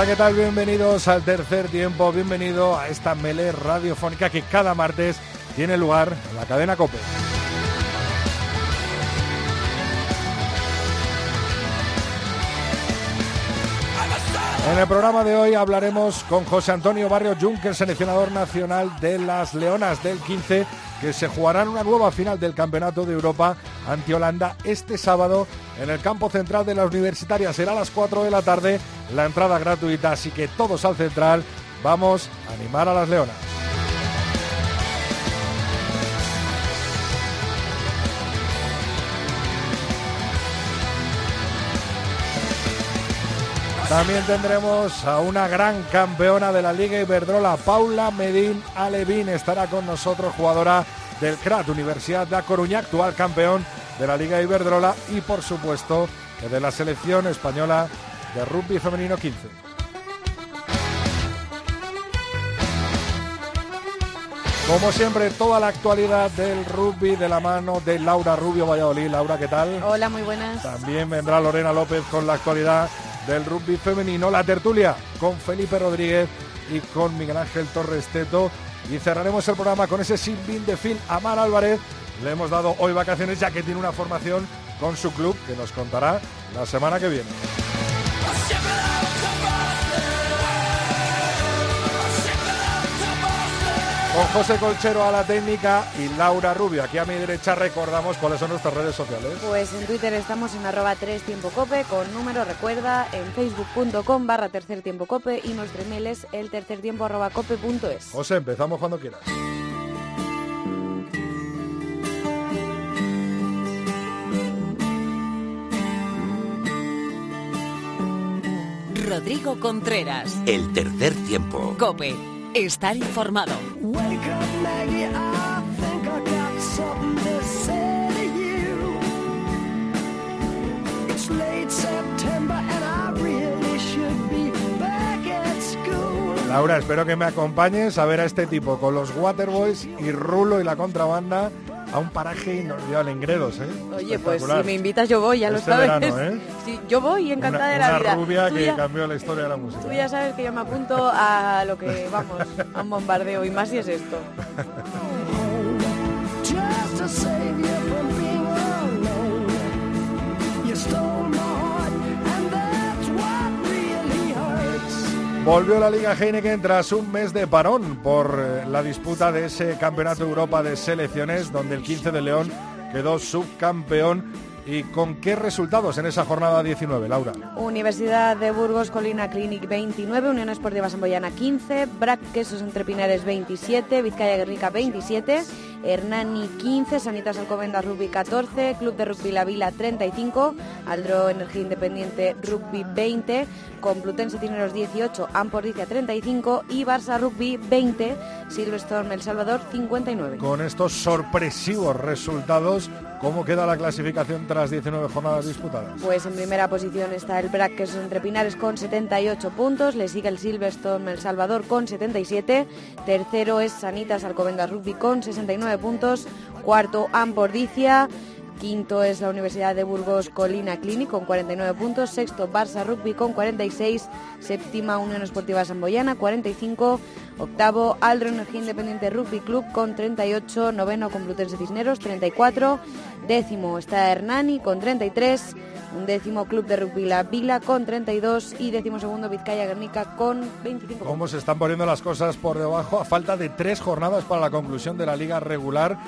Hola, ¿qué tal? Bienvenidos al tercer tiempo, bienvenido a esta melé radiofónica que cada martes tiene lugar en la cadena COPE. En el programa de hoy hablaremos con José Antonio Barrio Juncker, seleccionador nacional de las Leonas del 15, que se jugarán una nueva final del Campeonato de Europa ante Holanda este sábado en el campo central de la Universitaria. Será a las 4 de la tarde, la entrada gratuita, así que todos al central. Vamos a animar a las Leonas. También tendremos a una gran campeona de la Liga Iberdrola, Paula Medín Alevín. Estará con nosotros, jugadora del CRAT, Universidad de A Coruña, actual campeón de la Liga Iberdrola y, por supuesto, de la selección española de rugby femenino 15. Como siempre, toda la actualidad del rugby de la mano de Laura Rubio Valladolid. Laura, ¿qué tal? Hola, muy buenas. También vendrá Lorena López con la actualidad del rugby femenino, la tertulia con Felipe Rodríguez y con Miguel Ángel Torres Teto. Y cerraremos el programa con ese sinbin de Phil Amar Álvarez. Le hemos dado hoy vacaciones ya que tiene una formación con su club que nos contará la semana que viene. Con José Colchero a la técnica y Laura Rubio. Aquí a mi derecha recordamos cuáles son nuestras redes sociales. Pues en Twitter estamos en arroba 3 tiempo cope con número, recuerda, en facebook.com barra tercer tiempo cope y nuestro email es el tercer tiempo arroba cope punto es. José, empezamos cuando quieras. Rodrigo Contreras. El tercer tiempo. Cope, estar informado. Laura, espero que me acompañes a ver a este tipo con los Waterboys y Rulo y la contrabanda a un paraje inolvidable en Gredos, ¿eh? Oye, pues si me invitas yo voy, ya lo Este sabes. verano, ¿eh? Sí, yo voy, encantada Una, de la una vida. rubia Tú que ya- cambió la historia de la música. Tú ya sabes que yo me apunto a lo que vamos, a un bombardeo y más si es esto. Volvió la Liga Heineken tras un mes de parón por eh, la disputa de ese Campeonato Europa de Selecciones, donde el 15 de León quedó subcampeón. ¿Y con qué resultados en esa jornada 19, Laura? Universidad de Burgos, Colina Clinic 29, Unión Esportiva Samboyana 15, Brac Quesos Entre Pinares 27, Vizcaya Guernica 27, Hernani 15, Sanitas Alcobendas Rugby 14, Club de Rugby La Vila 35, Aldro Energía Independiente Rugby 20, Complutense Tineros 18, Ampordicia 35 y Barça Rugby 20, Silverstone El Salvador 59. Con estos sorpresivos resultados, ¿cómo queda la clasificación tras 19 jornadas disputadas? Pues en primera posición está el Brac Quesos Entre Pinares con 78 puntos, le sigue el Silverstone El Salvador con 77, tercero es Sanitas Alcobendas Rugby con 69 puntos, cuarto Ampordicia, quinto es la Universidad de Burgos Colina Clinic con 49 puntos, sexto Barça Rugby con 46, séptima Unión Esportiva Samboyana 45, octavo Aldro Energía Independiente Rugby Club con 38, noveno Complutense Cisneros 34, décimo está Hernani con 33, un décimo Club de Rugby La Vila con 32 y décimo segundo Vizcaya Guernica con 25 ¿Cómo se están poniendo las cosas por debajo? A falta de tres jornadas para la conclusión de la liga regular,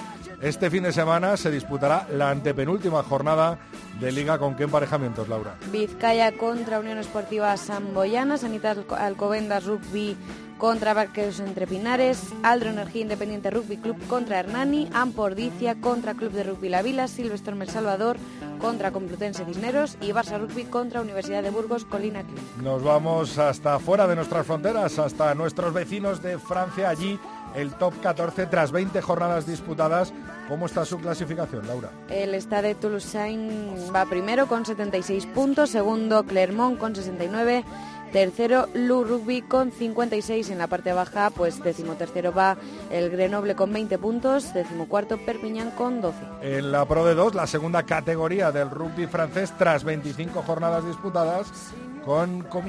este fin de semana se disputará la antepenúltima jornada de liga. ¿Con qué emparejamientos, Laura? Vizcaya contra Unión Esportiva Samboyana, Sanitas Alco- Alcobendas Rugby contra Barqueros Entre Pinares, Aldro Energía Independiente Rugby Club contra Hernani, Ampordicia contra Club de Rugby La Vila, Silvestre El Salvador contra Complutense Cisneros y Barça Rugby contra Universidad de Burgos Colina Club. Nos vamos hasta fuera de nuestras fronteras, hasta nuestros vecinos de Francia. Allí el top 14 tras 20 jornadas disputadas. ¿Cómo está su clasificación, Laura? El Stade Toulousain va primero con 76 puntos, segundo Clermont con 69 Tercero, Lu Rugby con 56 en la parte baja, pues decimotercero va el Grenoble con 20 puntos, decimocuarto Perpignan con 12. En la Pro de 2, la segunda categoría del rugby francés, tras 25 jornadas disputadas, con, con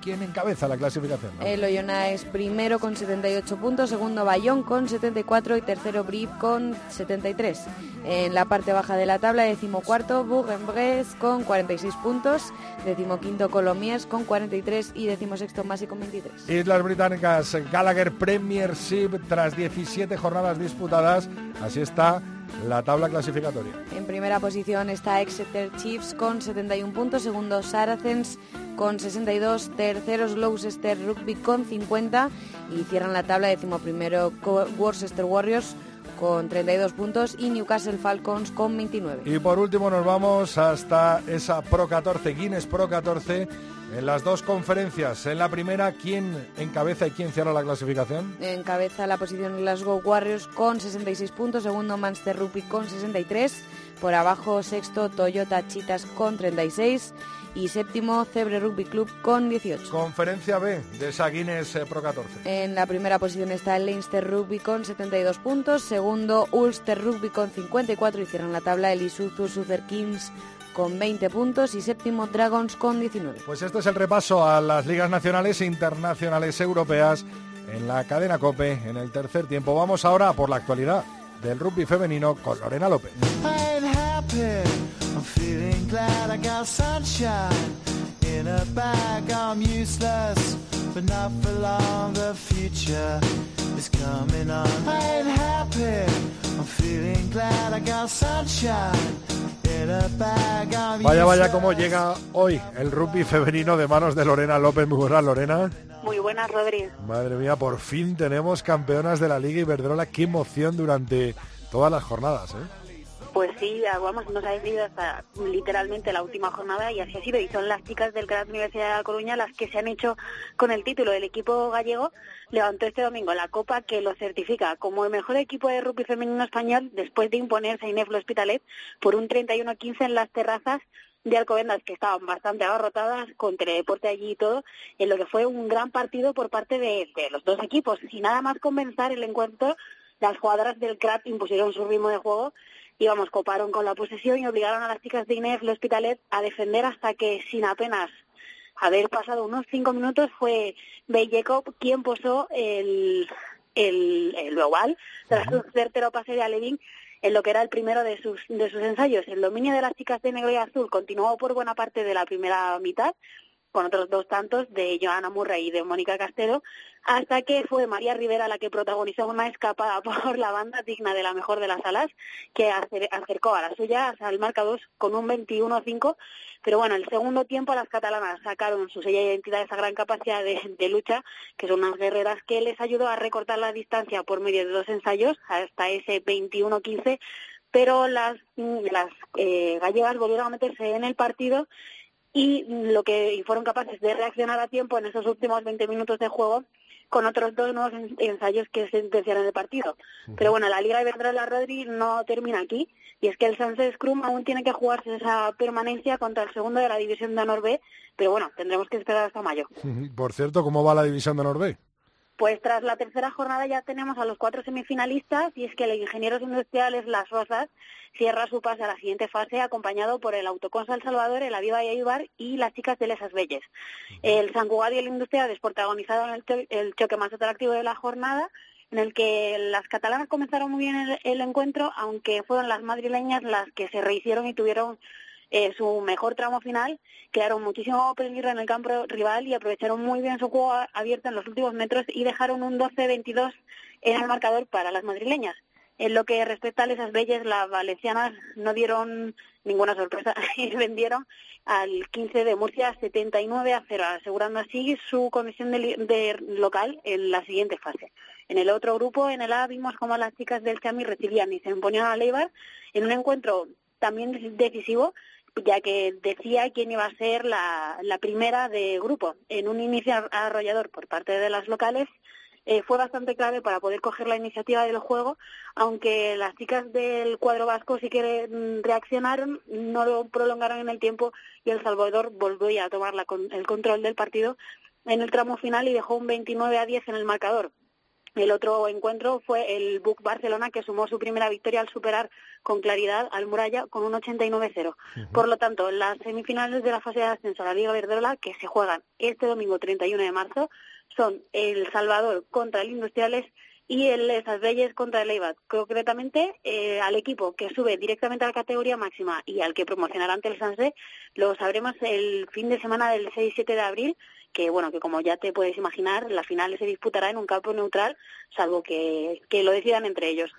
¿Quién encabeza la clasificación? El Oyonnax es primero con 78 puntos, segundo Bayón con 74 y tercero Brive con 73. En la parte baja de la tabla, decimocuarto Bourg-en-Bresse con 46 puntos, decimoquinto Colomiers con 43 y decimosexto Masi con 23. Islas Británicas, Gallagher Premiership tras 17 jornadas disputadas. Así está la tabla clasificatoria. En primera posición está Exeter Chiefs con 71 puntos, segundo Saracens con 62, terceros Gloucester Rugby con 50 y cierran la tabla decimoprimero Worcester Warriors con 32 puntos y Newcastle Falcons con 29. Y por último nos vamos hasta esa Pro 14, Guinness Pro 14 en las dos conferencias, en la primera, ¿quién encabeza y quién cierra la clasificación? Encabeza la posición Glasgow Warriors con 66 puntos, segundo Manchester Rugby con 63, por abajo sexto Toyota Chitas con 36 y séptimo Cebre Rugby Club con 18. Conferencia B de esa Guinness eh, Pro 14. En la primera posición está el Leinster Rugby con 72 puntos, segundo Ulster Rugby con 54 y cierran la tabla el Isuzu Super Kings con 20 puntos y séptimo Dragons con 19. Pues este es el repaso a las ligas nacionales e internacionales europeas en la cadena Cope en el tercer tiempo. Vamos ahora por la actualidad del rugby femenino con Lorena López. Vaya, vaya, cómo llega hoy el rugby femenino de manos de Lorena López. Muy buenas, Lorena. Muy buenas, Rodri. Madre mía, por fin tenemos campeonas de la Liga Iberdrola. Qué emoción durante todas las jornadas, ¿eh? Pues sí, vamos, nos ha decidido hasta literalmente la última jornada y así ha sido. Y son las chicas del Gran Universidad de La Coruña las que se han hecho con el título. del equipo gallego levantó este domingo la copa que lo certifica como el mejor equipo de rugby femenino español después de imponerse a Ineflo Hospitalet por un 31-15 en las terrazas de Alcobendas que estaban bastante abarrotadas con teledeporte allí y todo, en lo que fue un gran partido por parte de, de los dos equipos. Y nada más comenzar el encuentro, las jugadoras del CRAT impusieron su ritmo de juego y vamos, coparon con la posesión y obligaron a las chicas de Inés Hospitalet a defender hasta que sin apenas haber pasado unos cinco minutos fue Bey Jacob quien posó el, el, el global tras un certero pase de Alevin en lo que era el primero de sus, de sus ensayos. El dominio de las chicas de negro y azul continuó por buena parte de la primera mitad, con otros dos tantos de Joana Murray y de Mónica Castelo, hasta que fue María Rivera la que protagonizó una escapada por la banda digna de la mejor de las alas, que acercó a la suya al marca 2 con un 21-5, pero bueno, el segundo tiempo las catalanas sacaron su sella de identidad, esa gran capacidad de, lucha, que son unas guerreras que les ayudó a recortar la distancia por medio de dos ensayos hasta ese 21-15, pero las, las eh, gallegas volvieron a meterse en el partido y lo que fueron capaces de reaccionar a tiempo en esos últimos 20 minutos de juego con otros dos nuevos ensayos que sentenciaron el partido. Pero bueno, la Liga de la Rodri no termina aquí y es que el Sunset Scrum aún tiene que jugarse esa permanencia contra el segundo de la División de Honor B, pero bueno, tendremos que esperar hasta mayo. Por cierto, ¿cómo va la División de Honor B? Pues tras la tercera jornada ya tenemos a los cuatro semifinalistas y es que el Ingenieros Industriales Las Rosas cierra su pase a la siguiente fase acompañado por el Autoconsa El Salvador, el Aviva y Ayubar y las chicas de Lesas Belles. El San Cugat y el Industrial protagonizado el, el choque más atractivo de la jornada en el que las catalanas comenzaron muy bien el, el encuentro, aunque fueron las madrileñas las que se rehicieron y tuvieron eh, su mejor tramo final, crearon muchísimo peligro en el campo rival y aprovecharon muy bien su juego abierto en los últimos metros y dejaron un 12-22 en el marcador para las madrileñas. En lo que respecta a esas bellas, las valencianas no dieron ninguna sorpresa y vendieron al 15 de Murcia 79 a 0, asegurando así su comisión de, local en la siguiente fase. En el otro grupo, en el A, vimos como las chicas del Chami recibían y se imponían a Leibar en un encuentro también decisivo ya que decía quién iba a ser la, la primera de grupo. En un inicio arrollador por parte de las locales eh, fue bastante clave para poder coger la iniciativa del juego, aunque las chicas del cuadro vasco sí que mm, reaccionaron, no lo prolongaron en el tiempo y El Salvador volvió a tomar la, el control del partido en el tramo final y dejó un 29 a 10 en el marcador. El otro encuentro fue el Buc Barcelona, que sumó su primera victoria al superar con claridad al Muralla con un 89-0. Por lo tanto, las semifinales de la fase de ascenso a la Liga Verdola, que se juegan este domingo 31 de marzo, son El Salvador contra el Industriales y el Esas Reyes contra el Eibar. Concretamente, eh, al equipo que sube directamente a la categoría máxima y al que promocionará ante el Sanse, lo sabremos el fin de semana del 6-7 de abril que bueno, que como ya te puedes imaginar, la final se disputará en un campo neutral, salvo que, que lo decidan entre ellos.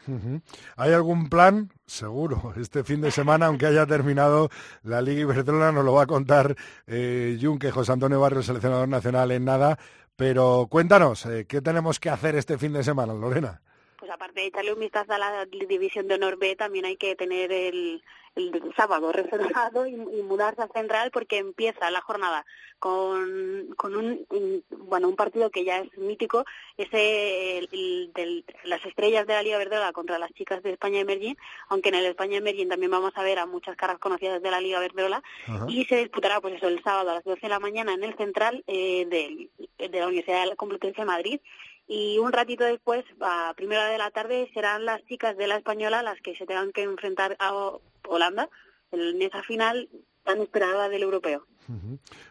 ¿Hay algún plan? Seguro, este fin de semana, aunque haya terminado la Liga Iberdrola, nos lo va a contar eh, Junque, José Antonio Barrio, seleccionador nacional en nada, pero cuéntanos, eh, ¿qué tenemos que hacer este fin de semana, Lorena? Pues aparte de echarle un vistazo a la división de honor B, también hay que tener el, el sábado reservado y, mudarse a Central porque empieza la jornada con, con un, bueno un partido que ya es mítico ese el, del, las estrellas de la Liga Verdola contra las chicas de España Emerging aunque en el España Emerging también vamos a ver a muchas caras conocidas de la Liga Verdola y se disputará pues eso el sábado a las 12 de la mañana en el Central eh, de, de la Universidad de la Complutense de Madrid y un ratito después, a primera de la tarde, serán las chicas de la española las que se tengan que enfrentar a Holanda en esa final tan esperada del europeo.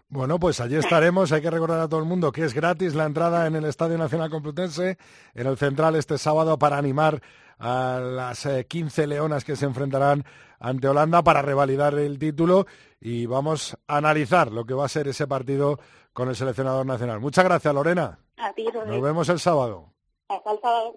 Bueno, pues allí estaremos. Hay que recordar a todo el mundo que es gratis la entrada en el Estadio Nacional Complutense, en el Central este sábado, para animar a las 15 eh, leonas que se enfrentarán ante Holanda para revalidar el título y vamos a analizar lo que va a ser ese partido con el seleccionador nacional. Muchas gracias, Lorena. A ti, Nos vemos el sábado. Hasta el sábado.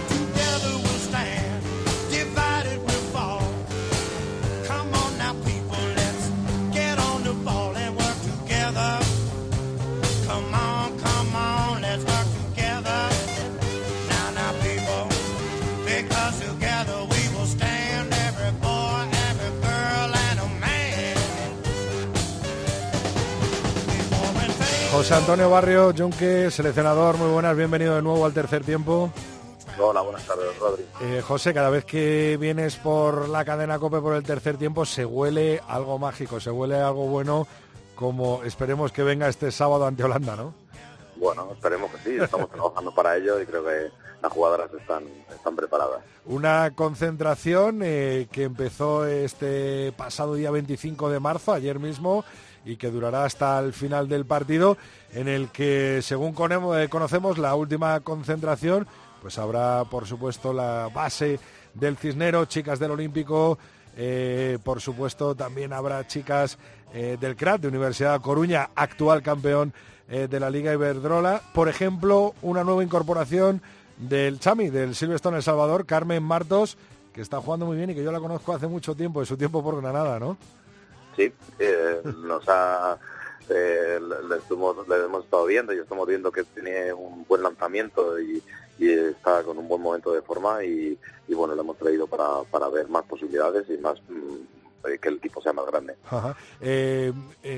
José Antonio Barrio, Junque, seleccionador, muy buenas, bienvenido de nuevo al tercer tiempo. Hola, buenas tardes, Rodri. Eh, José, cada vez que vienes por la cadena COPE por el tercer tiempo se huele algo mágico, se huele algo bueno, como esperemos que venga este sábado ante Holanda, ¿no? Bueno, esperemos que sí, estamos trabajando para ello y creo que las jugadoras están, están preparadas. Una concentración eh, que empezó este pasado día 25 de marzo, ayer mismo, y que durará hasta el final del partido, en el que, según eh, conocemos, la última concentración, pues habrá, por supuesto, la base del Cisnero, chicas del Olímpico, eh, por supuesto, también habrá chicas eh, del CRAT, de Universidad Coruña, actual campeón de la Liga Iberdrola. Por ejemplo, una nueva incorporación del Chami, del Silverstone El Salvador, Carmen Martos, que está jugando muy bien y que yo la conozco hace mucho tiempo, de su tiempo por Granada, ¿no? Sí, eh, nos ha, eh, le, hemos estado viendo y estamos viendo que tiene un buen lanzamiento y, está con un buen momento de forma y, bueno, lo hemos traído para, para ver más posibilidades y más mm, que el equipo sea más grande.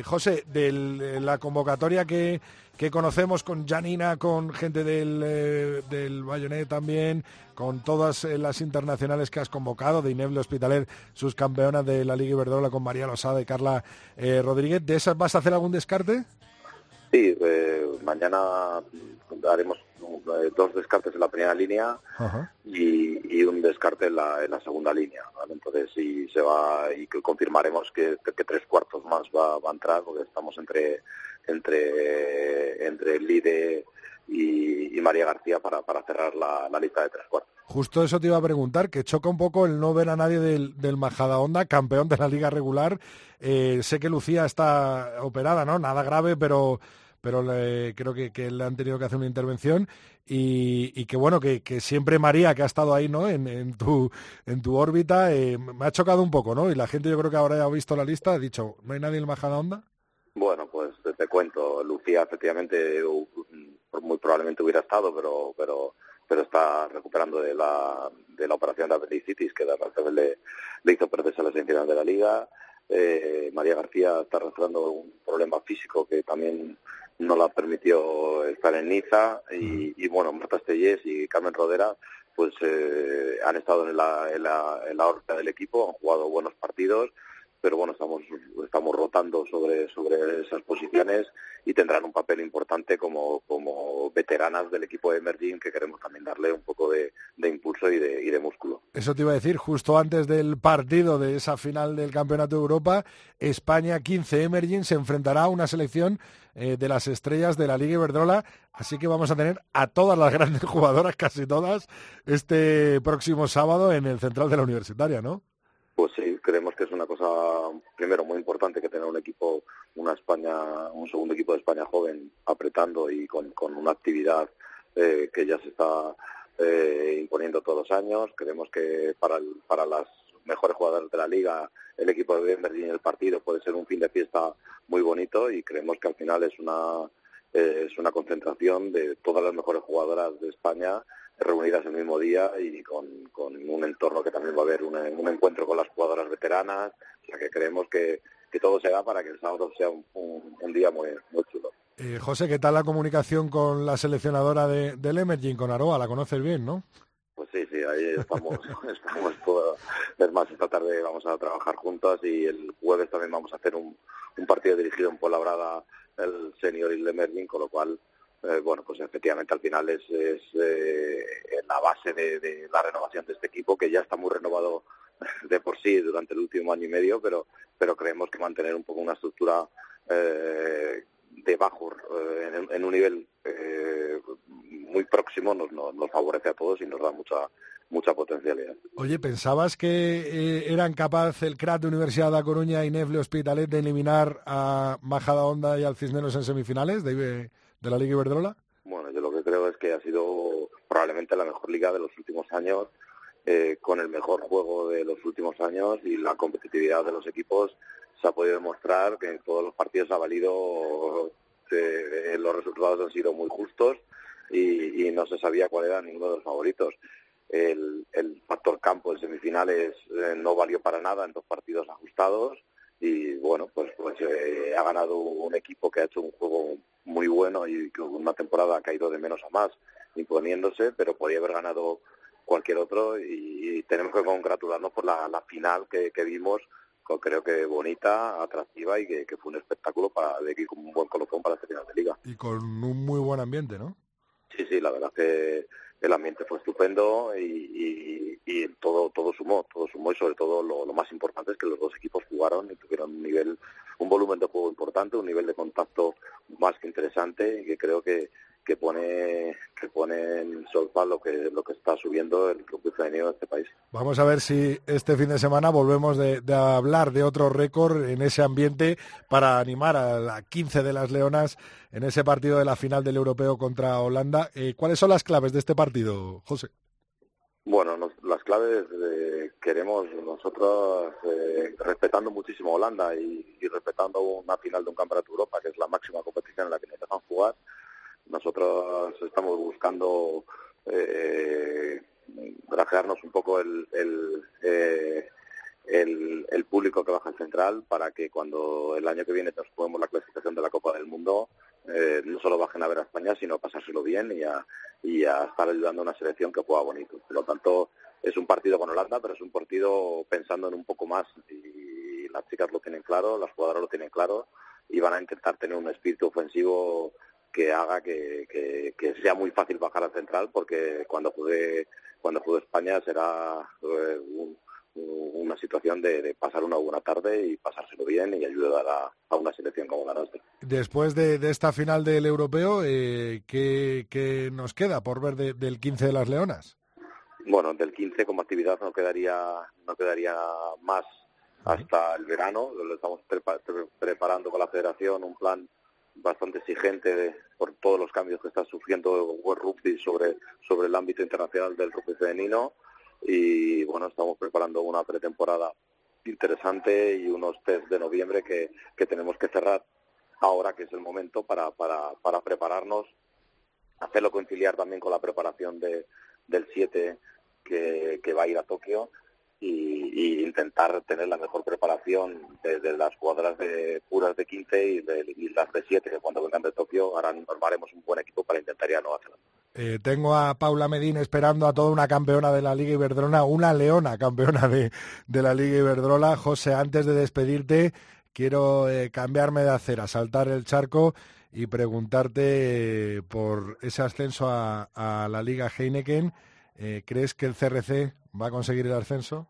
José, de la convocatoria que, que conocemos con Janina, con gente del, eh, del Bayonet también, con todas eh, las internacionales que has convocado, de Ineble Hospitalet, sus campeonas de la Liga Iberdrola con María Losada y Carla eh, Rodríguez. ¿De esas vas a hacer algún descarte? Sí, mañana haremos dos descartes en la primera línea y, un descarte en la, en la segunda línea. Entonces, si se va y confirmaremos que, tres cuartos más va, va a entrar, porque estamos entre entre, entre Lide y, y María García para, para cerrar la, lista de tres cuartos. Justo eso te iba a preguntar, que choca un poco el no ver a nadie del, del Majada Onda, campeón de la liga regular. Eh, sé que Lucía está operada, ¿no? Nada grave, pero pero creo que, que, le han tenido que hacer una intervención y, y que bueno, que, que, siempre María, que ha estado ahí, ¿no? En, en tu, en tu órbita, eh, me ha chocado un poco, ¿no? Y la gente yo creo que ahora ya ha visto la lista, ha dicho, ¿no hay nadie en Majada Onda? Bueno, pues te cuento, Lucía efectivamente muy probablemente hubiera estado, pero pero pero está recuperando de la, de la operación de apendicitis que le, le hizo perderse la semifinal de la liga. Eh, María García está arrastrando un problema físico que también no la permitió estar en Niza y, y bueno, Marta Estellés y Carmen Rodera pues eh, han estado en la, en, la, en la órbita del equipo, han jugado buenos partidos pero bueno, estamos, estamos rotando sobre, sobre esas posiciones y tendrán un papel importante como, como veteranas del equipo de Emerging que queremos también darle un poco de, impulso y de, y de músculo. Eso te iba a decir, justo antes del partido de esa final del Campeonato de Europa, España 15 Emerging se enfrentará a una selección eh, de las estrellas de la Liga Iberdrola, así que vamos a tener a todas las grandes jugadoras, casi todas, este próximo sábado en el Central de la Universitaria, ¿no? Pues sí, creemos que es una cosa, primero, muy importante que tener un equipo, una España, un segundo equipo de España joven apretando y con, con una actividad eh, que ya se está eh, imponiendo todos los años. Creemos que para, para las mejores jugadoras de la liga, el equipo de Berlín y el partido puede ser un fin de fiesta muy bonito y creemos que al final es una, eh, es una concentración de todas las mejores jugadoras de España reunidas el mismo día y con, un entorno que también va a haber un encuentro con las jugadoras veteranas, o sea que creemos que, todo se da para que el sábado sea un, día muy, muy chulo. Eh, José, ¿qué tal la comunicación con la seleccionadora de, del Emerging, con Aroa? La conoces bien, ¿no? Pues sí, sí, ahí estamos, estamos todo, es más, esta tarde vamos a trabajar juntas y el jueves también vamos a hacer un, un partido dirigido en Brada el senior y el Emerging, con lo cual eh, bueno, pues efectivamente al final es, es eh, la base de, la renovación de este equipo, que ya está muy renovado de por sí durante el último año y medio, pero, pero creemos que mantener un poco una estructura eh, de bajo en, un nivel muy próximo nos, nos, favorece a todos y nos da mucha mucha potencialidad. Oye, ¿pensabas que eran capaces el CRAT de Universidad de Coruña y Nefle Hospitalet de eliminar a Majada Honda y al Cisneros en semifinales? De, de la Liga Iberdrola? Bueno, yo lo que creo es que ha sido probablemente la mejor liga de los últimos años, eh, con el mejor juego de los últimos años y la competitividad de los equipos se ha podido demostrar que en todos los partidos ha valido, eh, los resultados han sido muy justos y, no se sabía cuál era ninguno de los favoritos. El, factor campo en semifinales eh, no valió para nada en dos partidos ajustados y bueno, pues, pues ha ganado un equipo que ha hecho un juego muy bueno y que una temporada ha caído de menos a más, imponiéndose, pero podría haber ganado cualquier otro y, tenemos que congratularnos por la, final que, vimos, creo que bonita, atractiva y que, fue un espectáculo para de aquí con un buen colofón para este final de liga. Y con un muy buen ambiente, ¿no? Sí, sí, la verdad que el ambiente fue estupendo y, todo todo sumó, todo sumó y sobre todo lo, lo, más importante es que los dos equipos jugaron y tuvieron un nivel, un volumen de juego importante, un nivel de contacto más que interesante y que creo que, que pone que pone en solfa lo que lo que está subiendo el club femenino de este país. Vamos a ver si este fin de semana volvemos de, hablar de otro récord en ese ambiente para animar a la 15 de las Leonas en ese partido de la final del Europeo contra Holanda. Eh, ¿Cuáles son las claves de este partido, José? Bueno, las claves eh, queremos nosotros eh, respetando muchísimo a Holanda y, y respetando una final de un campeonato de Europa que es la máxima competición en la que nos dejan jugar nosotros estamos buscando eh, un poco el, eh, el, el, público que baja al central para que cuando el año que viene nos la clasificación de la Copa del Mundo, eh, no solo bajen a ver a España, sino pasárselo bien y a, y a estar ayudando a una selección que juega bonito. Por lo tanto, es un partido con Holanda, pero es un partido pensando en un poco más. Y las chicas lo tienen claro, las jugadoras lo tienen claro y van a intentar tener un espíritu ofensivo que haga que, sea muy fácil bajar al central porque cuando juegue cuando juegue España será eh, una situación de, pasar una buena tarde y pasárselo bien y ayudar a, una selección como la nuestra. Después de, esta final del europeo, eh, ¿qué, nos queda por ver del 15 de las Leonas? Bueno, del 15 como actividad no quedaría no quedaría más hasta el verano. Lo estamos preparando con la federación un plan bastante exigente por todos los cambios que está sufriendo World Rugby sobre, sobre el ámbito internacional del rugby femenino. Y bueno, estamos preparando una pretemporada interesante y unos test de noviembre que, que tenemos que cerrar ahora que es el momento para, para, para prepararnos, hacerlo conciliar también con la preparación de, del 7 que, que va a ir a Tokio y, intentar tener la mejor preparación desde las cuadras de puras de 15 y, de, las de 7 que cuando vengan de Tokio harán, armaremos un buen equipo para intentar ir a Nueva Zelanda. Eh, tengo a Paula Medina esperando a toda una campeona de la Liga Iberdrola, una leona campeona de, de la Liga Iberdrola. José, antes de despedirte, quiero eh, cambiarme de acera, saltar el charco y preguntarte eh, por ese ascenso a, a la Liga Heineken. ¿Crees que el CRC va a conseguir el ascenso?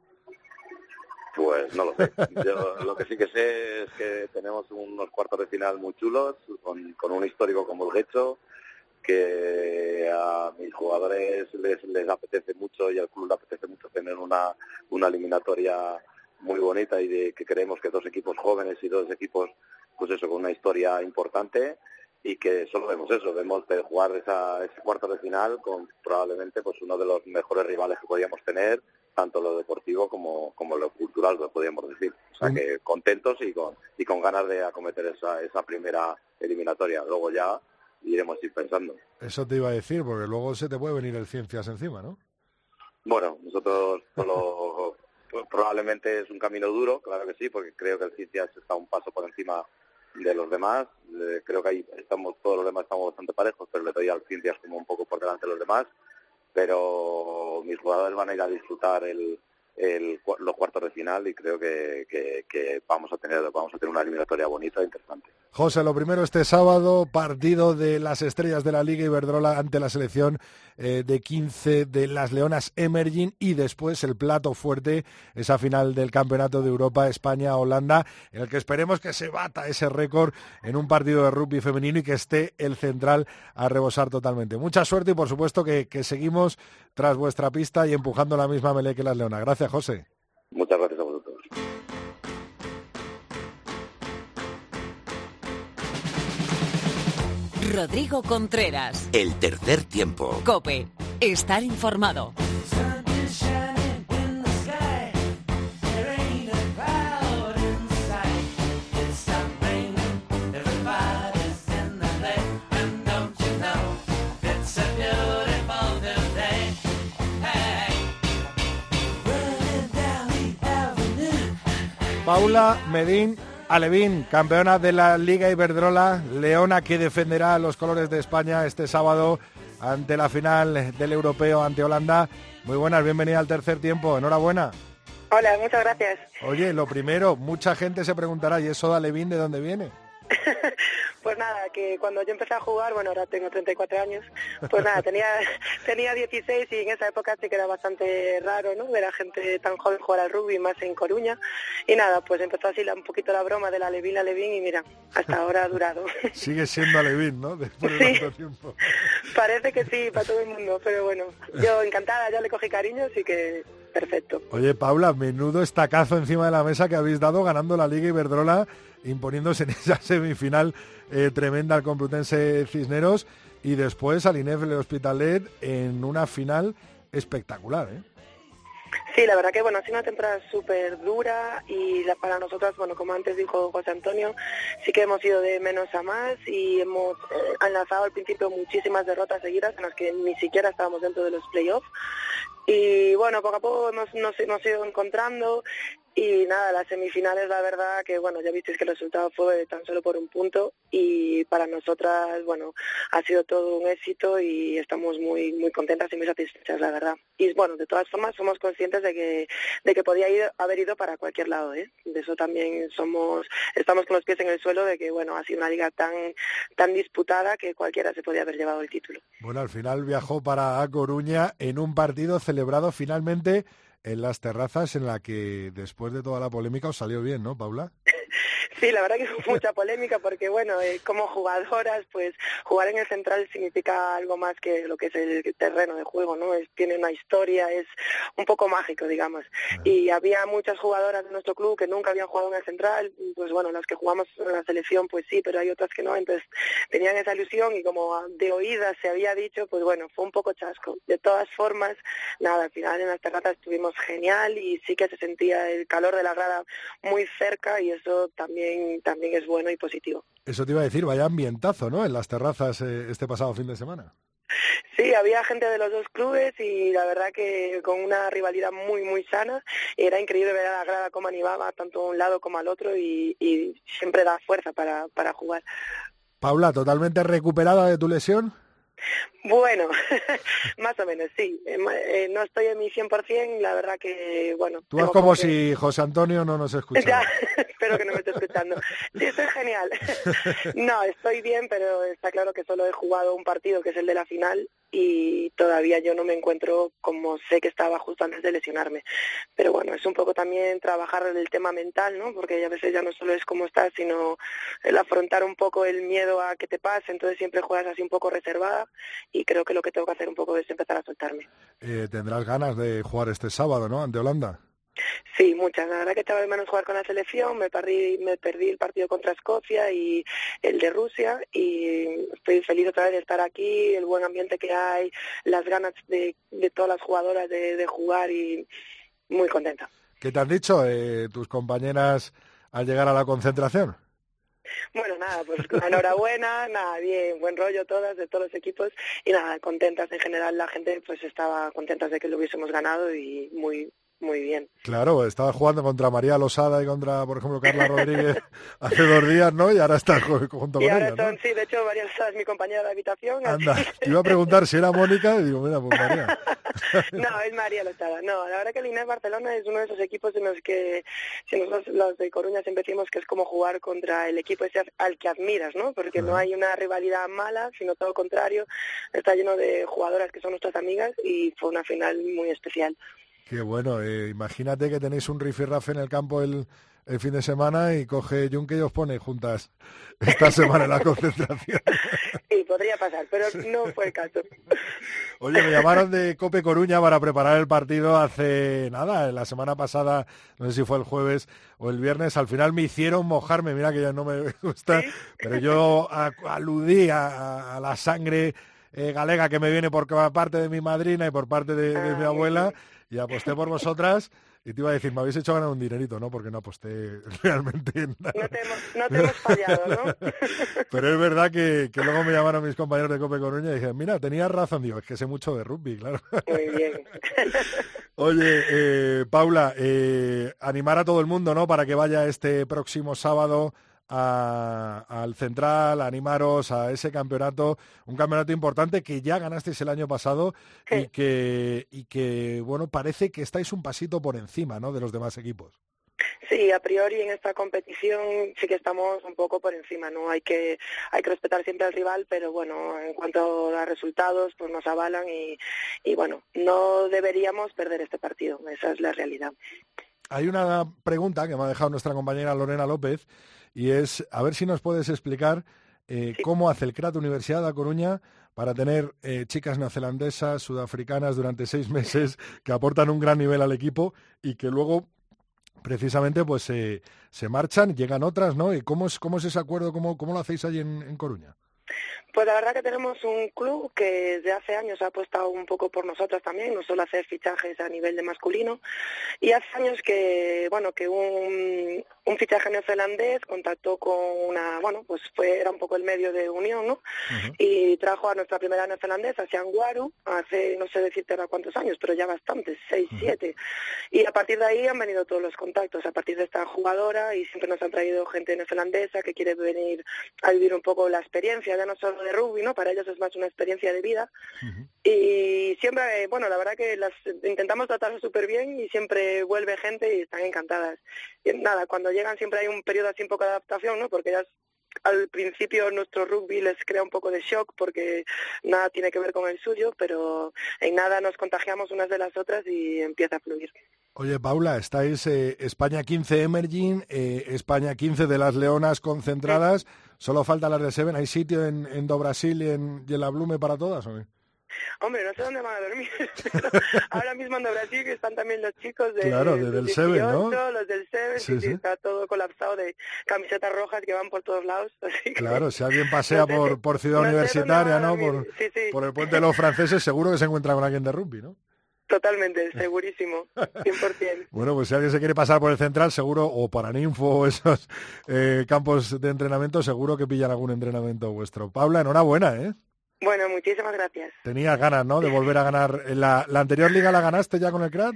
No lo sé. Yo lo que sí que sé es que tenemos unos cuartos de final muy chulos, con, con un histórico como el Gecho, que a mis jugadores les, les apetece mucho y al club le apetece mucho tener una, una eliminatoria muy bonita y de que creemos que dos equipos jóvenes y dos equipos, pues eso, con una historia importante y que solo vemos eso, vemos de jugar esa, ese cuarto de final con probablemente pues uno de los mejores rivales que podíamos tener tanto lo deportivo como, como lo cultural, lo podríamos decir. O sea que contentos y con, y con ganas de acometer esa, esa primera eliminatoria. Luego ya iremos ir pensando. Eso te iba a decir, porque luego se te puede venir el Ciencias encima, ¿no? Bueno, nosotros solo, probablemente es un camino duro, claro que sí, porque creo que el Ciencias está un paso por encima de los demás. creo que ahí estamos, todos los demás estamos bastante parejos, pero le doy al Ciencias como un poco por delante de los demás pero mis jugadores van a ir a disfrutar el, los cuartos de final y creo que, vamos a tener vamos a tener una eliminatoria bonita e interesante. José, lo primero este sábado, partido de las estrellas de la Liga Iberdrola ante la selección eh, de 15 de las Leonas Emerging y después el plato fuerte, esa final del Campeonato de Europa España-Holanda, en el que esperemos que se bata ese récord en un partido de rugby femenino y que esté el central a rebosar totalmente. Mucha suerte y por supuesto que, que seguimos tras vuestra pista y empujando la misma melé que las Leonas. Gracias, José. Muchas gracias a vosotros. Rodrigo Contreras. El tercer tiempo. Cope. Estar informado. Paula Medín Alevín, campeona de la Liga Iberdrola, Leona que defenderá los colores de España este sábado ante la final del europeo ante Holanda. Muy buenas, bienvenida al tercer tiempo, enhorabuena. Hola, muchas gracias. Oye, lo primero, mucha gente se preguntará, ¿y eso de Alevín de dónde viene? Pues nada, que cuando yo empecé a jugar, bueno, ahora tengo 34 años, pues nada, tenía, tenía 16 y en esa época sí que era bastante raro, ¿no? Ver a gente tan joven jugar al rugby, más en Coruña. Y nada, pues empezó así un poquito la broma de la Levín, la Levín y mira, hasta ahora ha durado. Sigue siendo Alevín, ¿no? Después de tanto tiempo. Parece que sí, para todo el mundo, pero bueno, yo encantada, ya le cogí cariño, así que perfecto. Oye, Paula, menudo estacazo encima de la mesa que habéis dado ganando la Liga Iberdrola imponiéndose en esa semifinal eh, tremenda al Complutense Cisneros y después al INEF el Hospitalet en una final espectacular. ¿eh? Sí, la verdad que bueno, ha sido una temporada súper dura y para nosotras, bueno, como antes dijo José Antonio, sí que hemos ido de menos a más y hemos eh, enlazado al principio muchísimas derrotas seguidas en las que ni siquiera estábamos dentro de los playoffs. Y bueno, poco a poco nos, nos hemos ido encontrando y nada, las semifinales, la verdad que, bueno, ya visteis que el resultado fue tan solo por un punto y para nosotras, bueno, ha sido todo un éxito y estamos muy muy contentas y muy satisfechas, la verdad. Y bueno, de todas formas, somos conscientes de que de que podía ir, haber ido para cualquier lado, ¿eh? De eso también somos, estamos con los pies en el suelo de que, bueno, ha sido una liga tan tan disputada que cualquiera se podía haber llevado el título. Bueno, al final viajó para Coruña en un partido celebrado finalmente en las terrazas en la que después de toda la polémica os salió bien, ¿no, Paula? Sí, la verdad que hubo mucha polémica porque, bueno, eh, como jugadoras, pues jugar en el central significa algo más que lo que es el terreno de juego, ¿no? Es, tiene una historia, es un poco mágico, digamos. Y había muchas jugadoras de nuestro club que nunca habían jugado en el central, pues bueno, las que jugamos en la selección, pues sí, pero hay otras que no, entonces tenían esa ilusión y como de oídas se había dicho, pues bueno, fue un poco chasco. De todas formas, nada, al final en las terrazas estuvimos genial y sí que se sentía el calor de la grada muy cerca y eso también también, también es bueno y positivo. Eso te iba a decir, vaya ambientazo, ¿no? En las terrazas eh, este pasado fin de semana. Sí, había gente de los dos clubes y la verdad que con una rivalidad muy, muy sana. Era increíble ver a la grada cómo animaba tanto a un lado como al otro y, y siempre da fuerza para, para jugar. Paula, ¿totalmente recuperada de tu lesión? Bueno, más o menos, sí. Eh, eh, no estoy en mi 100%, la verdad que, bueno... Tú es como si José Antonio no nos escuchara. espero que no me esté escuchando. Sí, estoy genial. no, estoy bien, pero está claro que solo he jugado un partido, que es el de la final, y todavía yo no me encuentro como sé que estaba justo antes de lesionarme. Pero bueno, es un poco también trabajar el tema mental, ¿no? Porque a veces ya no solo es cómo estás, sino el afrontar un poco el miedo a que te pase, entonces siempre juegas así un poco reservada y creo que lo que tengo que hacer un poco es empezar a soltarme. Eh, tendrás ganas de jugar este sábado, ¿no? Ante Holanda. Sí, muchas. La verdad que estaba de menos jugar con la selección, me perdí, me perdí el partido contra Escocia y el de Rusia y estoy feliz otra vez de estar aquí, el buen ambiente que hay, las ganas de, de todas las jugadoras de, de, jugar y muy contenta. ¿Qué te han dicho eh, tus compañeras al llegar a la concentración? Bueno, nada, pues enhorabuena, nada, bien, buen rollo todas, de todos los equipos y nada, contentas en general, la gente pues estaba contenta de que lo hubiésemos ganado y muy muy bien. Claro, estaba jugando contra María Losada y contra, por ejemplo, Carla Rodríguez hace dos días, ¿no? Y ahora está junto y con ahora ella, ¿no? Sí, de hecho, María Losada es mi compañera de habitación. Anda, te iba a preguntar si era Mónica y digo, mira, pues María. no, es María Losada. No, la verdad que el INEF Barcelona es uno de esos equipos en los que, si nosotros los de Coruña siempre decimos que es como jugar contra el equipo ese al que admiras, ¿no? Porque no hay una rivalidad mala, sino todo lo contrario. Está lleno de jugadoras que son nuestras amigas y fue una final muy especial. Qué bueno, eh, imagínate que tenéis un rifirrafe en el campo el, el fin de semana y coge Junque y os pone juntas esta semana en la concentración. Sí, podría pasar, pero no fue el caso. Oye, me llamaron de Cope Coruña para preparar el partido hace nada, la semana pasada, no sé si fue el jueves o el viernes, al final me hicieron mojarme, mira que ya no me gusta, ¿Sí? pero yo aludí a, a la sangre eh, galega que me viene por parte de mi madrina y por parte de, de mi abuela y aposté por vosotras y te iba a decir, me habéis hecho ganar un dinerito, ¿no? Porque no aposté realmente nada. No te hemos, no te hemos fallado, ¿no? Pero es verdad que, que, luego me llamaron mis compañeros de Cope Coruña y dije, mira, tenías razón, digo, es que sé mucho de rugby, claro. Muy bien. Oye, eh, Paula, eh, animar a todo el mundo, ¿no? Para que vaya este próximo sábado a, al Central, a animaros a ese campeonato, un campeonato importante que ya ganasteis el año pasado sí. y, que, y que, bueno, parece que estáis un pasito por encima, ¿no?, de los demás equipos. Sí, a priori en esta competición sí que estamos un poco por encima, ¿no? Hay que, hay que respetar siempre al rival, pero bueno, en cuanto a resultados, pues nos avalan y, y bueno, no deberíamos perder este partido, esa es la realidad. Hay una pregunta que me ha dejado nuestra compañera Lorena López y es a ver si nos puedes explicar eh, sí. cómo hace el CRAT Universidad de A Coruña para tener eh, chicas neozelandesas, sudafricanas durante seis meses que aportan un gran nivel al equipo y que luego precisamente pues eh, se marchan, llegan otras, ¿no? ¿Y cómo es, cómo es ese acuerdo? ¿Cómo, cómo lo hacéis allí en, en Coruña? Pues la verdad que tenemos un club que desde hace años ha apostado un poco por nosotras también, no solo hacer fichajes a nivel de masculino, y hace años que, bueno, que un, un fichaje neozelandés contactó con una, bueno, pues fue, era un poco el medio de unión, ¿no? Uh -huh. Y trajo a nuestra primera neozelandesa, Sian Guaru, hace, no sé decirte ahora cuántos años, pero ya bastantes, seis, uh -huh. siete. Y a partir de ahí han venido todos los contactos, a partir de esta jugadora, y siempre nos han traído gente neozelandesa que quiere venir a vivir un poco la experiencia, ya no solo de rugby, ¿no? Para ellos es más una experiencia de vida. Uh -huh. Y siempre, bueno, la verdad que las intentamos tratar súper bien y siempre vuelve gente y están encantadas. Y nada, cuando llegan siempre hay un periodo así un poco de adaptación, ¿no? Porque ellas al principio nuestro rugby les crea un poco de shock porque nada tiene que ver con el suyo, pero en nada nos contagiamos unas de las otras y empieza a fluir. Oye, Paula, estáis eh, España 15 Emerging, eh, España 15 de las Leonas concentradas, sí. Solo falta las de Seven. ¿Hay sitio en, en Do Brasil y en, y en la Blume para todas? ¿o qué? Hombre, no sé dónde van a dormir. ahora mismo en Brasil que están también los chicos de, claro, de del 18, Seven, ¿no? los del Seven, sí, sí, está todo colapsado de camisetas rojas que van por todos lados. Así claro, si alguien pasea no sé, por, por Ciudad no Universitaria, ¿no? Por, por, el puente de los franceses, seguro que se encuentra con alguien de rugby, ¿no? Totalmente, segurísimo, 100%. bueno, pues si alguien se quiere pasar por el central, seguro, o para Ninfo o esos eh, campos de entrenamiento, seguro que pillan algún entrenamiento vuestro. Paula, enhorabuena, ¿eh? Bueno, muchísimas gracias. Tenías ganas, ¿no?, de volver a ganar. ¿La, la anterior liga la ganaste ya con el CRAT?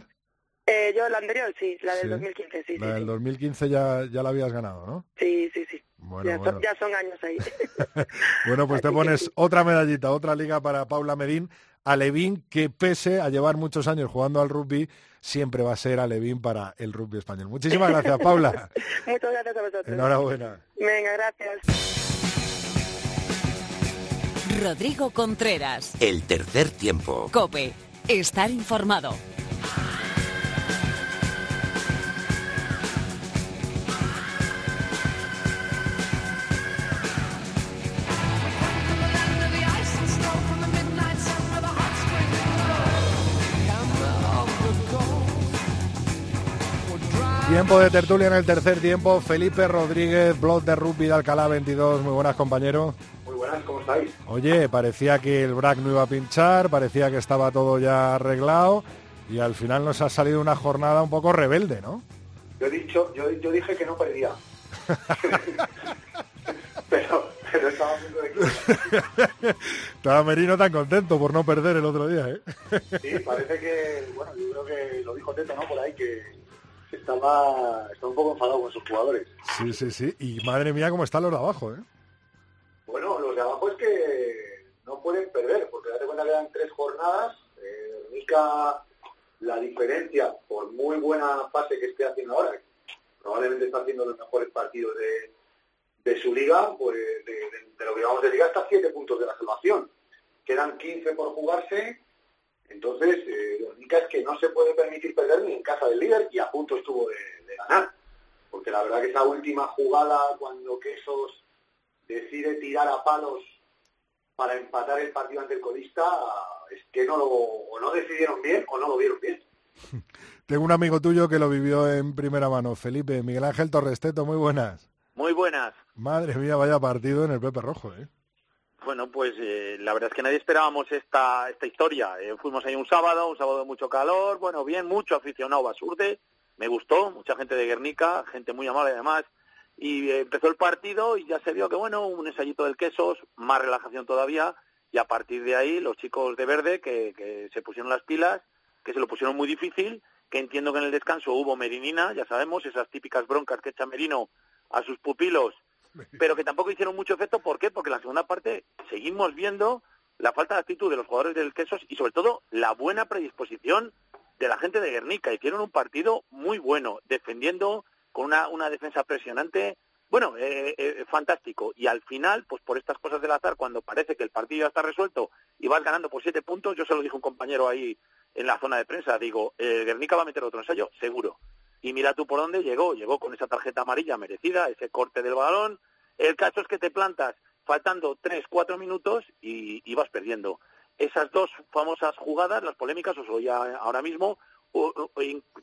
Eh, yo la anterior, sí, la del 2015, sí. La sí, del sí. 2015 ya, ya la habías ganado, ¿no? Sí, sí, sí. Bueno, ya, bueno. Son, ya son años ahí. bueno, pues te Así pones otra medallita, otra liga para Paula Medín. Alevín, que pese a llevar muchos años jugando al rugby, siempre va a ser Alevín para el rugby español. Muchísimas gracias, Paula. Muchas gracias a vosotros. Enhorabuena. Venga, gracias. Rodrigo Contreras. El tercer tiempo. Cope. Estar informado. Tiempo de tertulia en el tercer tiempo. Felipe Rodríguez, blog de rugby de Alcalá 22. Muy buenas, compañero. Muy buenas, ¿cómo estáis? Oye, parecía que el BRAC no iba a pinchar, parecía que estaba todo ya arreglado y al final nos ha salido una jornada un poco rebelde, ¿no? Yo he dicho, yo, yo dije que no perdía. pero, pero estaba de. Estaba Merino tan contento por no perder el otro día, ¿eh? Sí, parece que, bueno, yo creo que lo dijo Teto, ¿no? Por ahí que estaba, estaba un poco enfadado con sus jugadores. Sí, sí, sí. Y madre mía, cómo están los de abajo, ¿eh? Bueno, los de abajo es que no pueden perder, porque date cuenta que dan tres jornadas. Eh, Mica, la diferencia, por muy buena fase que esté haciendo ahora, probablemente está haciendo los mejores partidos de, de su liga, pues de, de- de lo que vamos de liga hasta siete puntos de la salvación. Quedan 15 por jugarse, entonces eh, lo único es que no se puede permitir perder ni en casa del líder y a punto estuvo de, de ganar. Porque la verdad que esa última jugada, cuando Quesos decide tirar a palos para empatar el partido ante el colista, es que no lo, o no decidieron bien o no lo vieron bien. Tengo un amigo tuyo que lo vivió en primera mano, Felipe, Miguel Ángel Torresteto, muy buenas. Muy buenas. Madre mía, vaya partido en el Pepe Rojo, ¿eh? Bueno, pues eh, la verdad es que nadie esperábamos esta esta historia. Eh, fuimos ahí un sábado, un sábado de mucho calor, bueno, bien, mucho aficionado basurde, me gustó, mucha gente de Guernica, gente muy amable además, y eh, empezó el partido y ya se vio que, bueno, un ensayito del quesos, más relajación todavía, y a partir de ahí los chicos de verde que, que se pusieron las pilas, que se lo pusieron muy difícil, que entiendo que en el descanso hubo merinina, ya sabemos, esas típicas broncas que echa Merino a sus pupilos pero que tampoco hicieron mucho efecto. ¿Por qué? Porque en la segunda parte seguimos viendo la falta de actitud de los jugadores del Quesos y sobre todo la buena predisposición de la gente de Guernica. Hicieron un partido muy bueno, defendiendo con una, una defensa presionante. Bueno, eh, eh, fantástico. Y al final, pues por estas cosas del azar, cuando parece que el partido ya está resuelto y vas ganando por siete puntos, yo se lo dije a un compañero ahí en la zona de prensa, digo, eh, Guernica va a meter otro ensayo, seguro. Y mira tú por dónde llegó, llegó con esa tarjeta amarilla merecida, ese corte del balón. El caso es que te plantas faltando tres, cuatro minutos y, y vas perdiendo. Esas dos famosas jugadas, las polémicas, os oía ahora mismo,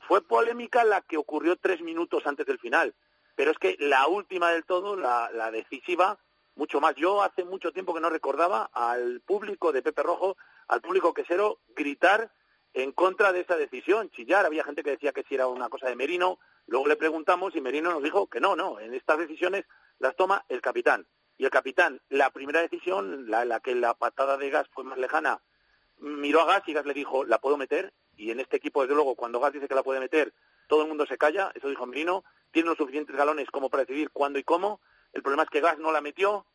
fue polémica la que ocurrió tres minutos antes del final. Pero es que la última del todo, la, la decisiva, mucho más. Yo hace mucho tiempo que no recordaba al público de Pepe Rojo, al público quesero, gritar en contra de esa decisión, chillar. Había gente que decía que si era una cosa de Merino. Luego le preguntamos y Merino nos dijo que no, no. En estas decisiones las toma el capitán. Y el capitán, la primera decisión, la, que la patada de Gas fue más lejana, miró a Gas y Gas le dijo, ¿la puedo meter? Y en este equipo, desde luego, cuando Gas dice que la puede meter, todo el mundo se calla. Eso dijo Merino. Tiene los suficientes galones como para decidir cuándo y cómo. El problema es que Gas no la metió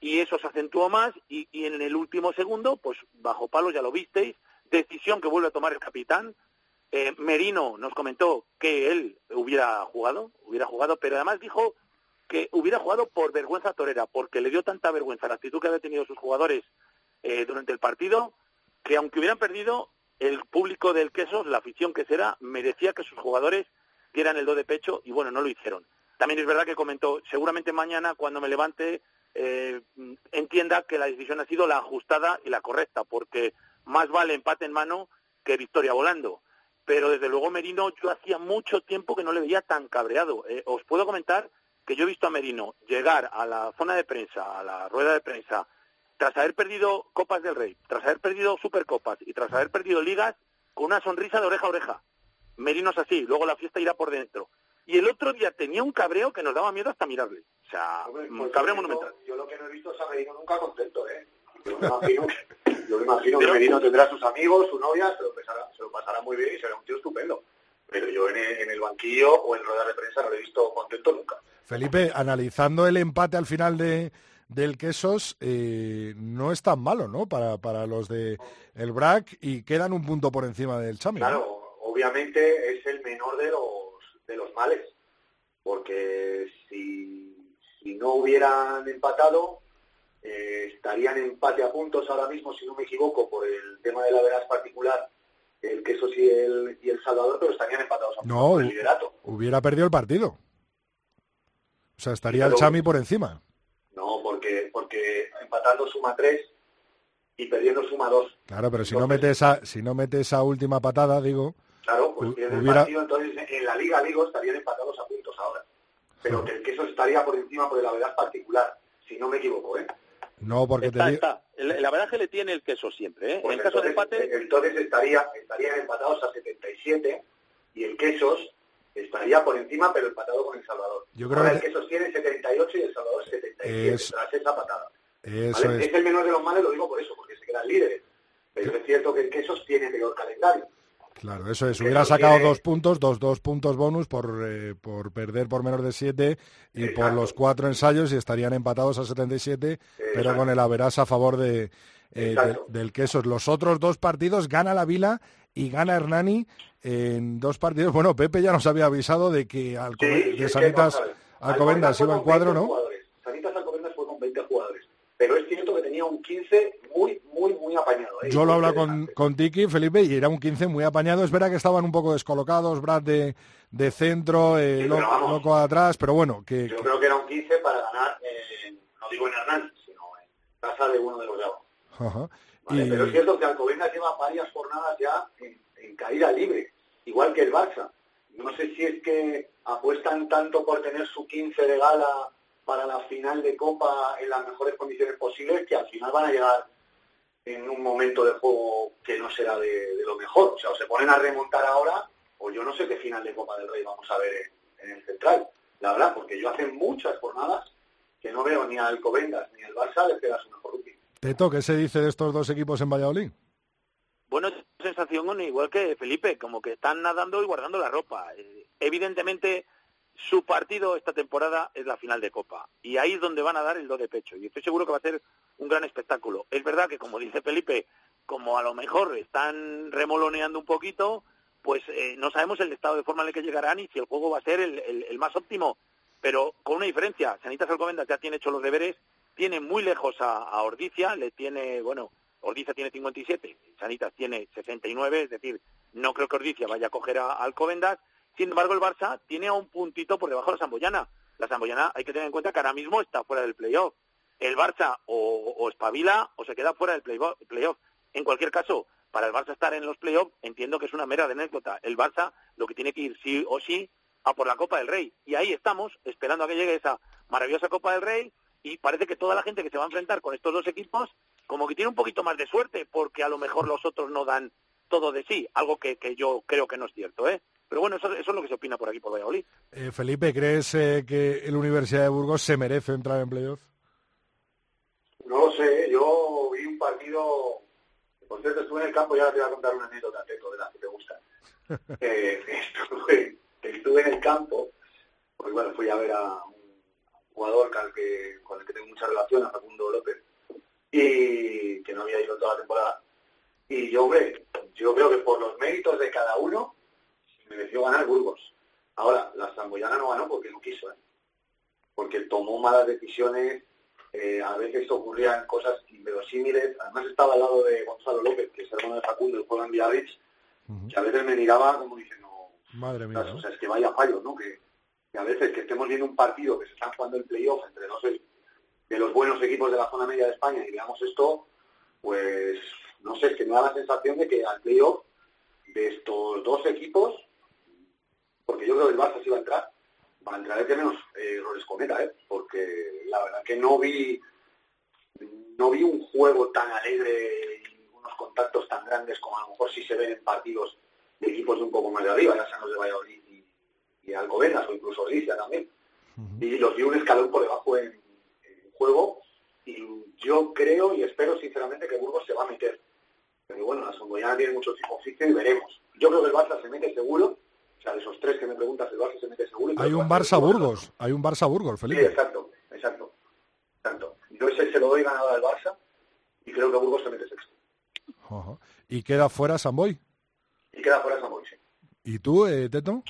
y eso se acentuó más y, y en el último segundo, pues bajo palos ya lo visteis, decisión que vuelve a tomar el capitán. Eh, Merino nos comentó que él hubiera jugado, hubiera jugado, pero además dijo que hubiera jugado por vergüenza torera, porque le dio tanta vergüenza la actitud que habían tenido sus jugadores eh, durante el partido, que aunque hubieran perdido, el público del Quesos, la afición que será, merecía que sus jugadores dieran el do de pecho y bueno, no lo hicieron. También es verdad que comentó, seguramente mañana cuando me levante eh, entienda que la decisión ha sido la ajustada y la correcta, porque más vale empate en mano que victoria volando. Pero desde luego Merino yo hacía mucho tiempo que no le veía tan cabreado. Eh, os puedo comentar que yo he visto a Merino llegar a la zona de prensa, a la rueda de prensa, tras haber perdido Copas del Rey, tras haber perdido Supercopas y tras haber perdido ligas, con una sonrisa de oreja a oreja. Merino es así, luego la fiesta irá por dentro. Y el otro día tenía un cabreo que nos daba miedo hasta mirarle. O sea, un Pues cabreo yo- monumental. Yo lo que no he visto es a Merino nunca contento, ¿eh? Yo me imagino, yo me imagino que Merino tendrá sus amigos, su novia, se lo, pasará, se lo pasará muy bien y será un tío estupendo. Pero yo en el, en el banquillo o en ruedas de prensa no lo he visto contento nunca. Felipe, analizando el empate al final de del Quesos, eh, no es tan malo, ¿no? Para, para los de el BRAC y quedan un punto por encima del Chami. ¿no? Claro, obviamente es el menor de los de los males, porque si, si no hubieran empatado, eh, estarían empate a puntos ahora mismo, si no me equivoco, por el tema de la veraz particular, el Quesos y el, y el Salvador, pero estarían empatados a puntos No, el liderato. hubiera perdido el partido. O sea, estaría el Chami por encima. No, porque, porque empatando suma tres y perdiendo suma dos. Claro, pero si no mete esa, si no mete esa última patada, digo, Claro, pues Hu- pierde el hubiera- partido, entonces en la Liga Digo estarían empatados a puntos ahora. Pero que el queso estaría por encima por la verdad particular, si no me equivoco, ¿eh? No porque te Está, digo. está. El, el averaje le tiene el queso siempre, ¿eh? Pues en caso de entonces, empate, entonces estaría, estarían empatados a 77 y el Quesos estaría por encima, pero empatado con El Salvador. Yo creo Ahora que el Quesos tiene 78 y El Salvador 77 Es- tras esa patada. Eso ¿vale? es. es el menor de los males, lo digo por eso, porque se quedan líderes. Pero es cierto que el Quesos tiene peor calendario. Claro, eso es. Hubiera sacado dos puntos, dos, dos puntos bonus por, eh, por perder por menos de siete y por los cuatro ensayos y estarían empatados a 77, pero Exacto. con el averas a favor de, eh, de- del Quesos. Los otros dos partidos gana la Vila y gana Hernani en dos partidos. Bueno, Pepe ya nos había avisado de que Alcobe- Sí, que, Sanitas Alcobendas iba en cuadro, 20 ¿no? jugadores. Sanitas Alcobendas fue con 20 jugadores. Pero es cierto que tenía un 15 muy, muy, muy apañado. ¿eh? Yo lo hablo con, con Tiki, Felipe, y era un 15 muy apañado. Es verdad que estaban un poco descolocados, Brad de, de centro, eh, Sí, Lo- pero vamos. loco atrás, pero bueno, que, Yo creo que era un 15 para ganar, eh, no digo en Hernán, sino en casa de uno de los. Y- Pero es cierto que Alcobendas lleva varias jornadas ya en, en caída libre, igual que el Barça. No sé si es que apuestan tanto por tener su 15 de gala para la final de Copa en las mejores condiciones posibles que al final van a llegar en un momento de juego que no será de, de lo mejor. O sea, o se ponen a remontar ahora, o yo no sé qué final de Copa del Rey vamos a ver en, en el Central. La verdad, porque yo hace muchas jornadas que no veo ni a Alcobendas ni al Barça les queda su mejor rugby. Teto, ¿qué se dice de estos dos equipos en Valladolid? Bueno, sensación igual que Felipe, como que están nadando y guardando la ropa. Eh, Evidentemente, su partido esta temporada es la final de Copa. Y ahí es donde van a dar el do de pecho. Y estoy seguro que va a ser un gran espectáculo. Es verdad que, como dice Felipe, como a lo mejor están remoloneando un poquito, pues eh, no sabemos el estado de forma en el que llegarán y si el juego va a ser el, más óptimo. Pero con una diferencia, Sanitas Alcobendas ya tiene hecho los deberes, tiene muy lejos a, a Ordicia, le tiene, bueno, Ordicia tiene 57, Sanitas tiene 69, es decir, no creo que Ordicia vaya a coger a, a Alcobendas. Sin embargo, el Barça tiene a un puntito por debajo de la Samboyana. La Samboyana hay que tener en cuenta que ahora mismo está fuera del playoff. El Barça o, o espabila o se queda fuera del playoff. En cualquier caso, para el Barça estar en los playoffs, entiendo que es una mera de anécdota. El Barça lo que tiene que ir sí o sí a por la Copa del Rey. Y ahí estamos, esperando a que llegue esa maravillosa Copa del Rey. Y parece que toda la gente que se va a enfrentar con estos dos equipos, como que tiene un poquito más de suerte, porque a lo mejor los otros no dan todo de sí, algo que, que yo creo que no es cierto, ¿eh? Pero bueno, eso, eso es lo que se opina por aquí, por Valladolid. Eh, Felipe, ¿crees eh, que el Universidad de Burgos se merece entrar en playoff? No lo sé, yo vi un partido, por cierto estuve en el campo y ahora te voy a contar una anécdota, Teto, de las que te gustan. Eh, estuve, estuve en el campo, pues bueno, fui a ver a un jugador con el que, con el que tengo mucha relación, a Facundo López, y que no había ido toda la temporada. Y yo, hombre, yo creo que por los méritos de cada uno, mereció ganar Burgos. Ahora, la Zamboyana no ganó porque no quiso, ¿eh? porque tomó malas decisiones, eh, a veces ocurrían cosas inverosímiles. Además estaba al lado de Gonzalo López, que es hermano de Facundo, y juega en Biarritz, que a veces me miraba como diciendo, Madre mía. o sea, es que vaya fallo, ¿no? Que, que a veces que estemos viendo un partido que se están jugando el playoff entre dos de los buenos equipos de la zona media de España y veamos esto, pues no sé, es que me da la sensación de que al playoff de estos dos equipos, porque yo creo que el Barça sí va a entrar, va a entrar el que menos eh, errores cometa, ¿eh? porque la verdad que no vi no vi un juego tan alegre y unos contactos tan grandes como a lo mejor si se ven en partidos de equipos de un poco más de arriba, ya sean los de Valladolid y, y Alcobendas o incluso Ordicia también. Y los dio un escalón por debajo en, en juego y yo creo y espero sinceramente que Burgos se va a meter. Pero bueno, la Songoyana tiene mucho tipo oficio y veremos. Yo creo que el Barça se mete seguro. O sea, de esos tres que me preguntas, el Barça se mete seguro. Hay un Barça-Burgos, hay un Barça-Burgos, Felipe. Sí, exacto, exacto. exacto. Yo ese se lo doy ganado al Barça y creo que Burgos se mete sexto. Y queda fuera Samboy. Y queda fuera Samboy, sí. ¿Y tú, eh, Teto?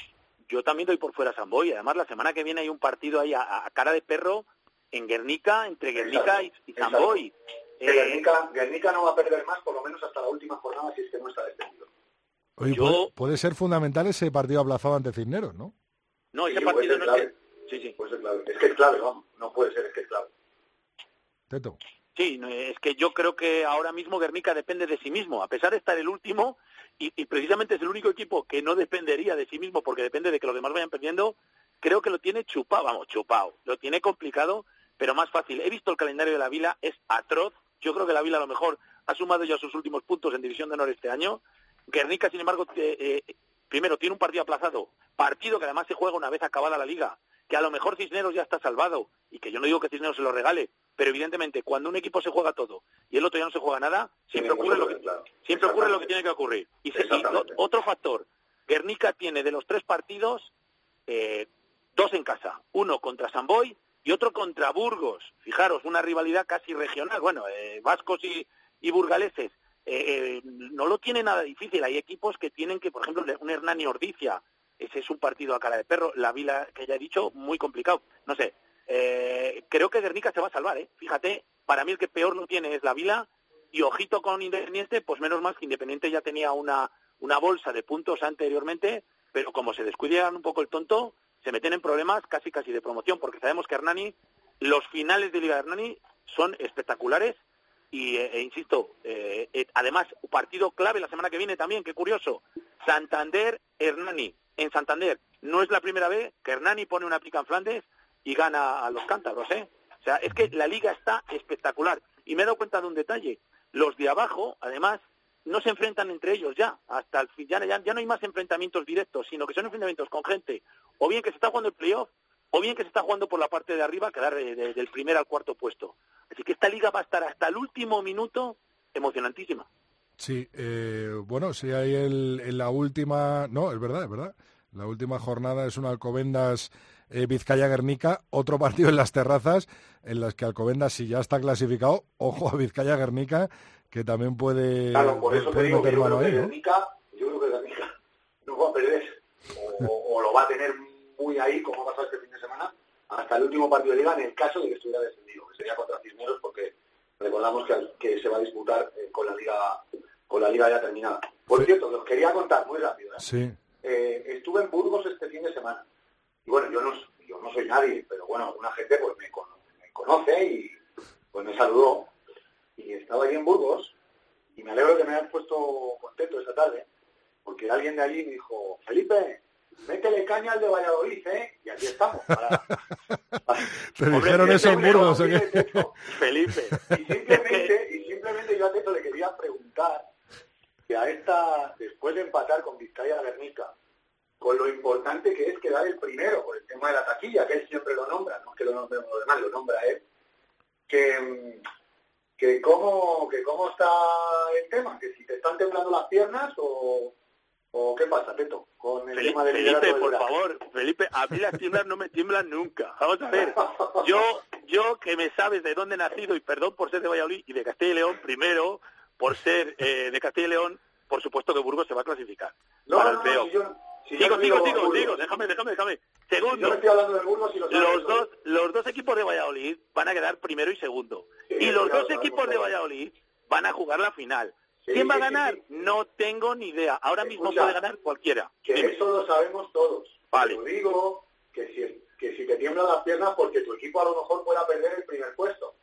Yo también doy por fuera Samboy. Además, la semana que viene hay un partido ahí a, a cara de perro en Guernica, entre Guernica y, y Samboy. Eh, Guernica, Guernica no va a perder más, por lo menos hasta la última jornada, si es que no está descendido. Oye, Yo- puede, puede ser fundamental ese partido aplazado ante Cisneros, ¿no? No, ese Sí, partido no es que... Sí, sí. Puede ser clave. Es que es clave, vamos. No puede ser, es que es clave. Teto. Sí, es que yo creo que ahora mismo Guernica depende de sí mismo, a pesar de estar el último, y, y precisamente es el único equipo que no dependería de sí mismo porque depende de que los demás vayan perdiendo, creo que lo tiene chupado, vamos, chupado, lo tiene complicado, pero más fácil. He visto el calendario de la Vila, es atroz, yo creo que la Vila a lo mejor ha sumado ya sus últimos puntos en División de Honor este año, Guernica, sin embargo, eh, primero tiene un partido aplazado, partido que además se juega una vez acabada la liga, que a lo mejor Cisneros ya está salvado, y que yo no digo que Cisneros se lo regale, pero evidentemente cuando un equipo se juega todo y el otro ya no se juega nada, siempre ocurre lo que, ocurrir, claro. siempre ocurre lo que Exactamente. tiene que ocurrir. Y, se- y otro factor, Guernica tiene de los tres partidos eh, dos en casa, uno contra Samboy y otro contra Burgos. Fijaros, una rivalidad casi regional, bueno, eh, vascos y, y burgaleses. Eh, eh, no lo tiene nada difícil. Hay equipos que tienen que, por ejemplo, un Hernani Ordicia, ese es un partido a cara de perro. La Vila, que ya he dicho, muy complicado. No sé, eh, creo que Guernica se va a salvar, ¿eh? Fíjate, para mí el que peor lo tiene es la Vila y ojito con Independiente, pues menos mal que Independiente ya tenía una, una bolsa de puntos anteriormente, pero como se descuidan un poco el tonto, se meten en problemas casi casi de promoción, porque sabemos que Hernani, los finales de Liga de Hernani son espectaculares y, eh, e insisto, eh, eh, además, partido clave la semana que viene también, qué curioso, Santander-Hernani. En Santander no es la primera vez que Hernani pone una pica en Flandes y gana a los cántabros, ¿eh? O sea, es que la liga está espectacular. Y me he dado cuenta de un detalle. Los de abajo, además, no se enfrentan entre ellos ya. Hasta el fin, ya, ya no hay más enfrentamientos directos, sino que son enfrentamientos con gente, o bien que se está jugando el playoff, o bien que se está jugando por la parte de arriba, quedar de- de- del primer al cuarto puesto. Así que esta liga va a estar hasta el último minuto emocionantísima. Sí, eh, bueno, sí hay el, en la última, no, es verdad, es verdad. La última jornada es un Alcobendas eh, Vizcaya Guernica, otro partido en las terrazas en las que Alcobendas si ya está clasificado, ojo a Vizcaya Guernica que también puede, Claro, por eso te puede digo que meter yo mano creo ahí, yo creo que Guernica no va a perder. O, o lo va a tener muy ahí, como ha pasado este fin de semana, hasta el último partido de liga, en el caso de que estuviera descendido, que sería contra Cisneros, porque recordamos que, que se va a disputar eh, con la liga con la liga ya terminada. Por cierto, os quería contar muy rápido. ¿eh? Sí, Eh, estuve en Burgos este fin de semana. Y bueno, yo no, yo no soy nadie, pero bueno, alguna gente pues me, cono- me conoce y pues me saludó. Y estaba allí en Burgos y me alegro que me hayas puesto contento esta tarde, porque alguien de allí me dijo, Felipe, métele caña al de Valladolid, ¿eh? Y aquí estamos. Para, ¿Te Hombre, dijeron que eso en me Burgos o qué? Teto. Felipe. Y simplemente, y simplemente yo a Teto le quería preguntar que a esta, después de empatar con Vizcaya Guernica, con lo importante que es quedar el primero por el tema de la taquilla, que él siempre lo nombra, no es que lo nombremos los demás, lo nombra él, que, que cómo, que cómo está el tema, que si te están temblando las piernas o, o qué pasa, Teto, con el Felipe, tema del liderato Felipe, del por favor, Felipe, a mí las tiemblas no me tiemblan nunca. Vamos a ver, yo, yo que me sabes de dónde he nacido y perdón por ser de Valladolid y de Castilla y León, primero, por ser eh, de Castilla y León, por supuesto que Burgos se va a clasificar. No, para no, el no, playoff. si yo, si no digo sigo, Burgos. sigo, déjame, déjame, déjame. Segundo, no de Burgos y lo los dos, los dos equipos de Valladolid van a quedar primero y segundo. Sí, y los dos equipos de. Valladolid van a jugar la final. ¿Quién va a ganar? No tengo ni idea. Ahora mismo Escucha, puede ganar cualquiera. Que Dime. eso lo sabemos todos. Vale. Te digo que si, que si te tiemblan las piernas porque tu equipo a lo mejor pueda perder el primer puesto.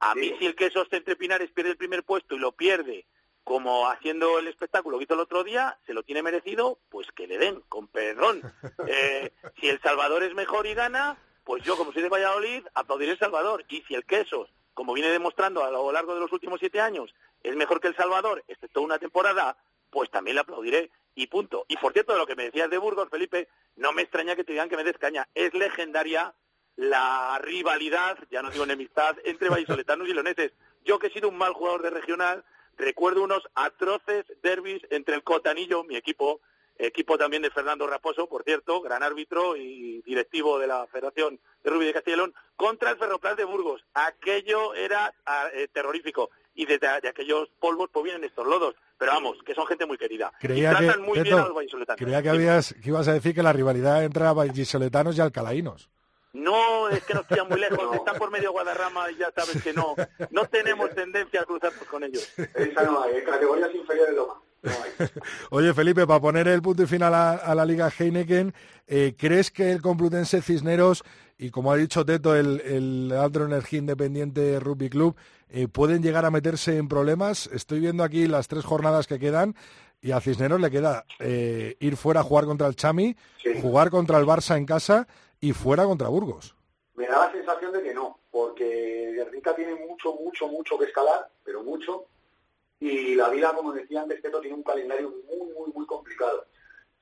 A mí Digo. si el queso entre Pinares pierde el primer puesto y lo pierde como haciendo el espectáculo que hizo el otro día, se lo tiene merecido, pues que le den, con perdón. Eh, si el Salvador es mejor y gana, pues yo como soy de Valladolid, aplaudiré el Salvador. Y si el queso, como viene demostrando a lo largo de los últimos siete años, es mejor que El Salvador, excepto una temporada, pues también le aplaudiré y punto. Y por cierto, de lo que me decías de Burgos, Felipe, no me extraña que te digan que me des caña. Es legendaria la rivalidad, ya no digo enemistad, entre vallisoletanos y leoneses. Yo que he sido un mal jugador de regional, recuerdo unos atroces derbis entre el Cotanillo, mi equipo, equipo también de Fernando Raposo, por cierto, gran árbitro y directivo de la Federación de Rugby de Castellón, contra el Ferroplan de Burgos. Aquello era ah, eh, terrorífico. Y desde aquellos polvos pues vienen estos lodos. Pero vamos, que son gente muy querida. Creía que, muy bien a los Creía que, habías, que ibas a decir que la rivalidad entre vallisoletanos y alcalaínos. No, es que nos pillan muy lejos, está por medio Guadarrama y ya sabes que no, no tenemos tendencia a cruzarnos con ellos. Esa no hay, categorías inferiores lo no Oye, Felipe, para poner el punto y final a, la Liga Heineken, eh, ¿crees que el Complutense Cisneros y, como ha dicho Teto, el, el Alto Energía Independiente Rugby Club eh, pueden llegar a meterse en problemas? Estoy viendo aquí las tres jornadas que quedan y a Cisneros le queda eh, ir fuera a jugar contra el Chami, jugar contra el Barça en casa y fuera contra Burgos. Me da la sensación de que no, porque Guernica tiene mucho, mucho, mucho que escalar, pero mucho. Y la vida, como decía antes, Teto tiene un calendario muy, muy, muy complicado.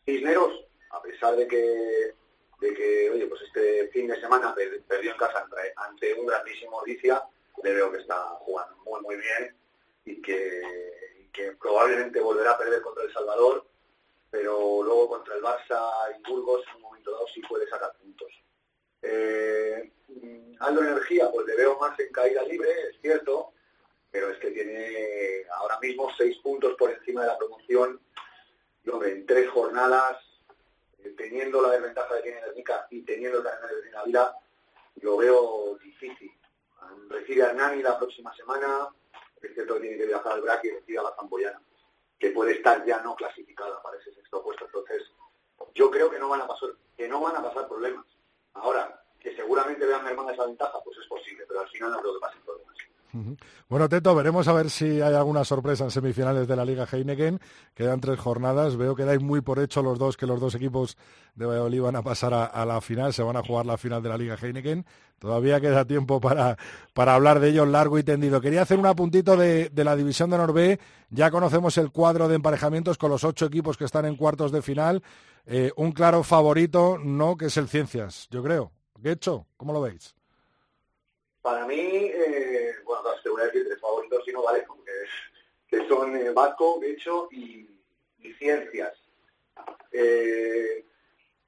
Cisneros, a pesar de que, de que oye, pues este fin de semana perdió en casa ante, un grandísimo Odicia, le veo que está jugando muy, muy bien y que, probablemente volverá a perder contra El Salvador pero luego contra el Barça y Burgos en un momento dado sí puede sacar puntos. Eh, Aldo Energía, pues le veo más en caída libre, es cierto, pero es que tiene ahora mismo seis puntos por encima de la promoción, y en tres jornadas, teniendo la desventaja de tiene Guernica y teniendo calendario de Navidad, lo veo difícil. Recibe a Nani la próxima semana, es cierto que tiene que viajar al Braque y recibe a la Zamboyana que puede estar ya no clasificada para ese sexto puesto. Entonces, yo creo que no van a pasar, que no van a pasar problemas. Ahora, que seguramente vean mermada esa ventaja, pues es posible, pero al final no creo que pasen problemas. Bueno, Teto, veremos a ver si hay alguna sorpresa en semifinales de la Liga Heineken. Quedan tres jornadas. Veo que dais muy por hecho los dos que los dos equipos de Valladolid van a pasar a, la final, se van a jugar la final de la Liga Heineken. Todavía queda tiempo para, para hablar de ellos largo y tendido. Quería hacer un apuntito de, la división de Norbe. Ya conocemos el cuadro de emparejamientos con los ocho equipos que están en cuartos de final. Eh, un claro favorito, no, que es el Ciencias, yo creo. ¿Qué hecho? ¿Cómo lo veis? Para mí, eh, bueno, te voy a decir tres favoritos y no vale, porque que son eh, Vasco, Becho y, Ciencias. Eh,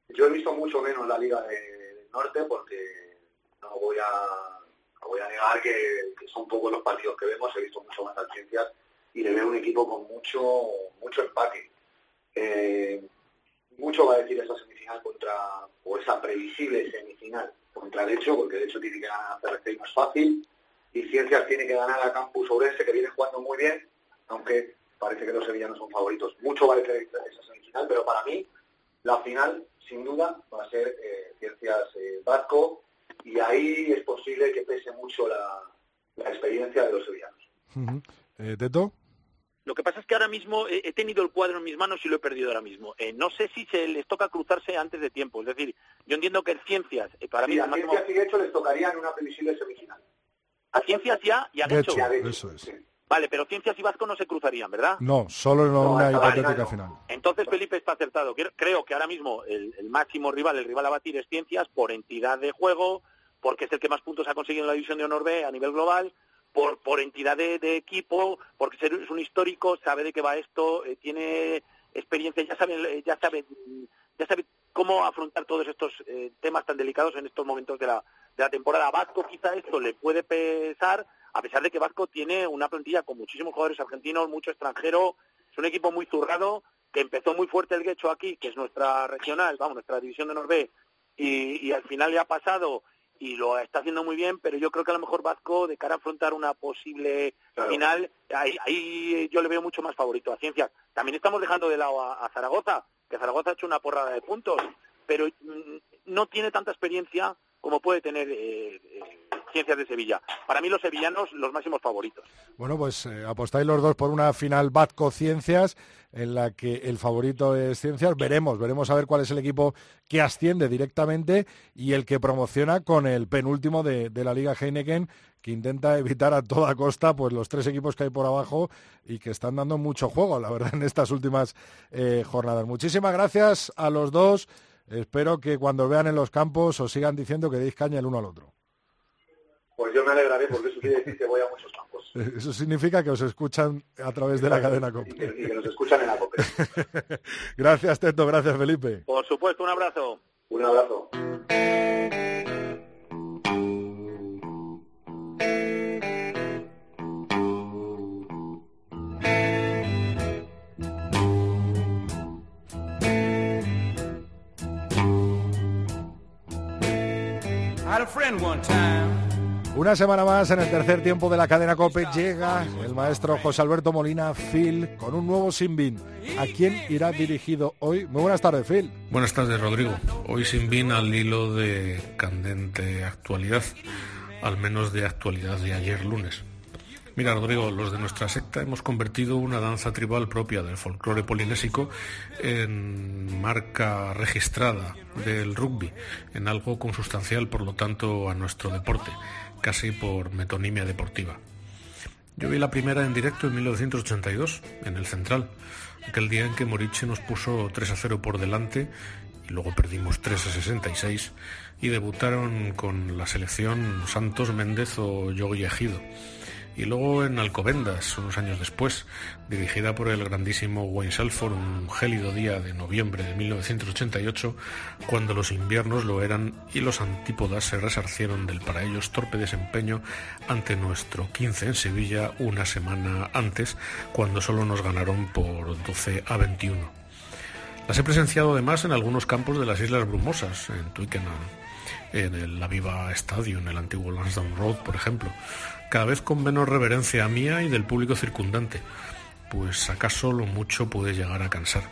yo he visto mucho menos la Liga del Norte porque no voy a, voy a negar que, son pocos los partidos que vemos, he visto mucho más a Ciencias y le veo un equipo con mucho, mucho empaque. mucho va a decir esa semifinal contra, o esa previsible semifinal contra el hecho, porque de hecho tiene que ganar a CRC más fácil, y Ciencias tiene que ganar a Campus Ourense, que viene jugando muy bien, aunque parece que los sevillanos son favoritos. Mucho vale esa semifinal, pero para mí la final, sin duda, va a ser eh, Ciencias eh, Vasco, y ahí es posible que pese mucho la, experiencia de los sevillanos. ¿Teto? Lo que pasa es que ahora mismo he, tenido el cuadro en mis manos y lo he perdido ahora mismo. Eh, no sé si se les toca cruzarse antes de tiempo. Es decir, yo entiendo que el Ciencias, eh, para mí... A Ciencias y hecho les tocaría en una previsible semifinal. A Ciencias ya y a hecho. Eso es. Vale, pero Ciencias y Vasco no se cruzarían, ¿verdad? No, solo en una hipotética final. Entonces Felipe está acertado. Creo que ahora mismo el, máximo rival, el rival a batir es Ciencias por entidad de juego, porque es el que más puntos ha conseguido en la división de honor B a nivel global por, por entidad de, equipo, porque es un histórico, sabe de qué va esto, eh, tiene experiencia, ya sabe, eh, ya sabe, ya sabe cómo afrontar todos estos eh, temas tan delicados en estos momentos de la, de la temporada. A Vasco quizá esto le puede pesar, a pesar de que Vasco tiene una plantilla con muchísimos jugadores argentinos, mucho extranjero, es un equipo muy zurrado, que empezó muy fuerte el Guecho aquí, que es nuestra regional, vamos, nuestra división de Norbe, y, y al final le ha pasado y lo está haciendo muy bien, pero yo creo que a lo mejor Vasco, de cara a afrontar una posible final, ahí, yo le veo mucho más favorito a Ciencias. También estamos dejando de lado a, Zaragoza, que Zaragoza ha hecho una porrada de puntos, pero mm, no tiene tanta experiencia como puede tener eh, eh, Ciencias de Sevilla. Para mí los sevillanos los máximos favoritos. Bueno, pues eh, apostáis los dos por una final Batco Ciencias en la que el favorito es Ciencias. Veremos, veremos a ver cuál es el equipo que asciende directamente y el que promociona con el penúltimo de, la Liga Heineken, que intenta evitar a toda costa pues los tres equipos que hay por abajo y que están dando mucho juego, la verdad, en estas últimas eh, jornadas. Muchísimas gracias a los dos. Espero que cuando vean en los campos os sigan diciendo que deis caña el uno al otro. Pues yo me alegraré porque eso quiere decir que voy a muchos campos. Eso significa que os escuchan a través de la cadena COPE. Y que, nos escuchan en la COPE. gracias, Teto. Gracias, Felipe. Por supuesto, un abrazo. Un abrazo. Una semana más en el tercer tiempo de la cadena COPE llega el maestro José Alberto Molina Phil con un nuevo Sinbin. ¿A quién irá dirigido hoy? Muy buenas tardes, Phil. Buenas tardes, Rodrigo. Hoy Sinbin al hilo de candente actualidad, al menos de actualidad de ayer lunes. Mira, Rodrigo, los de nuestra secta hemos convertido una danza tribal propia del folclore polinésico en marca registrada del rugby, en algo consustancial, por lo tanto, a nuestro deporte, casi por metonimia deportiva. Yo vi la primera en directo en 1982, en el Central, aquel día en que Moriche nos puso 3 a 0 por delante y luego perdimos 3 a 66 y debutaron con la selección Santos Méndez o Yogi Ejido y luego en Alcobendas, unos años después, dirigida por el grandísimo Wayne Salford, un gélido día de noviembre de 1988, cuando los inviernos lo eran y los antípodas se resarcieron del para ellos torpe desempeño ante nuestro 15 en Sevilla una semana antes, cuando solo nos ganaron por 12 a 21. Las he presenciado además en algunos campos de las Islas Brumosas, en Twickenham, en el Aviva Stadium, en el antiguo Lansdowne Road, por ejemplo, cada vez con menos reverencia mía y del público circundante, pues acaso lo mucho puede llegar a cansar.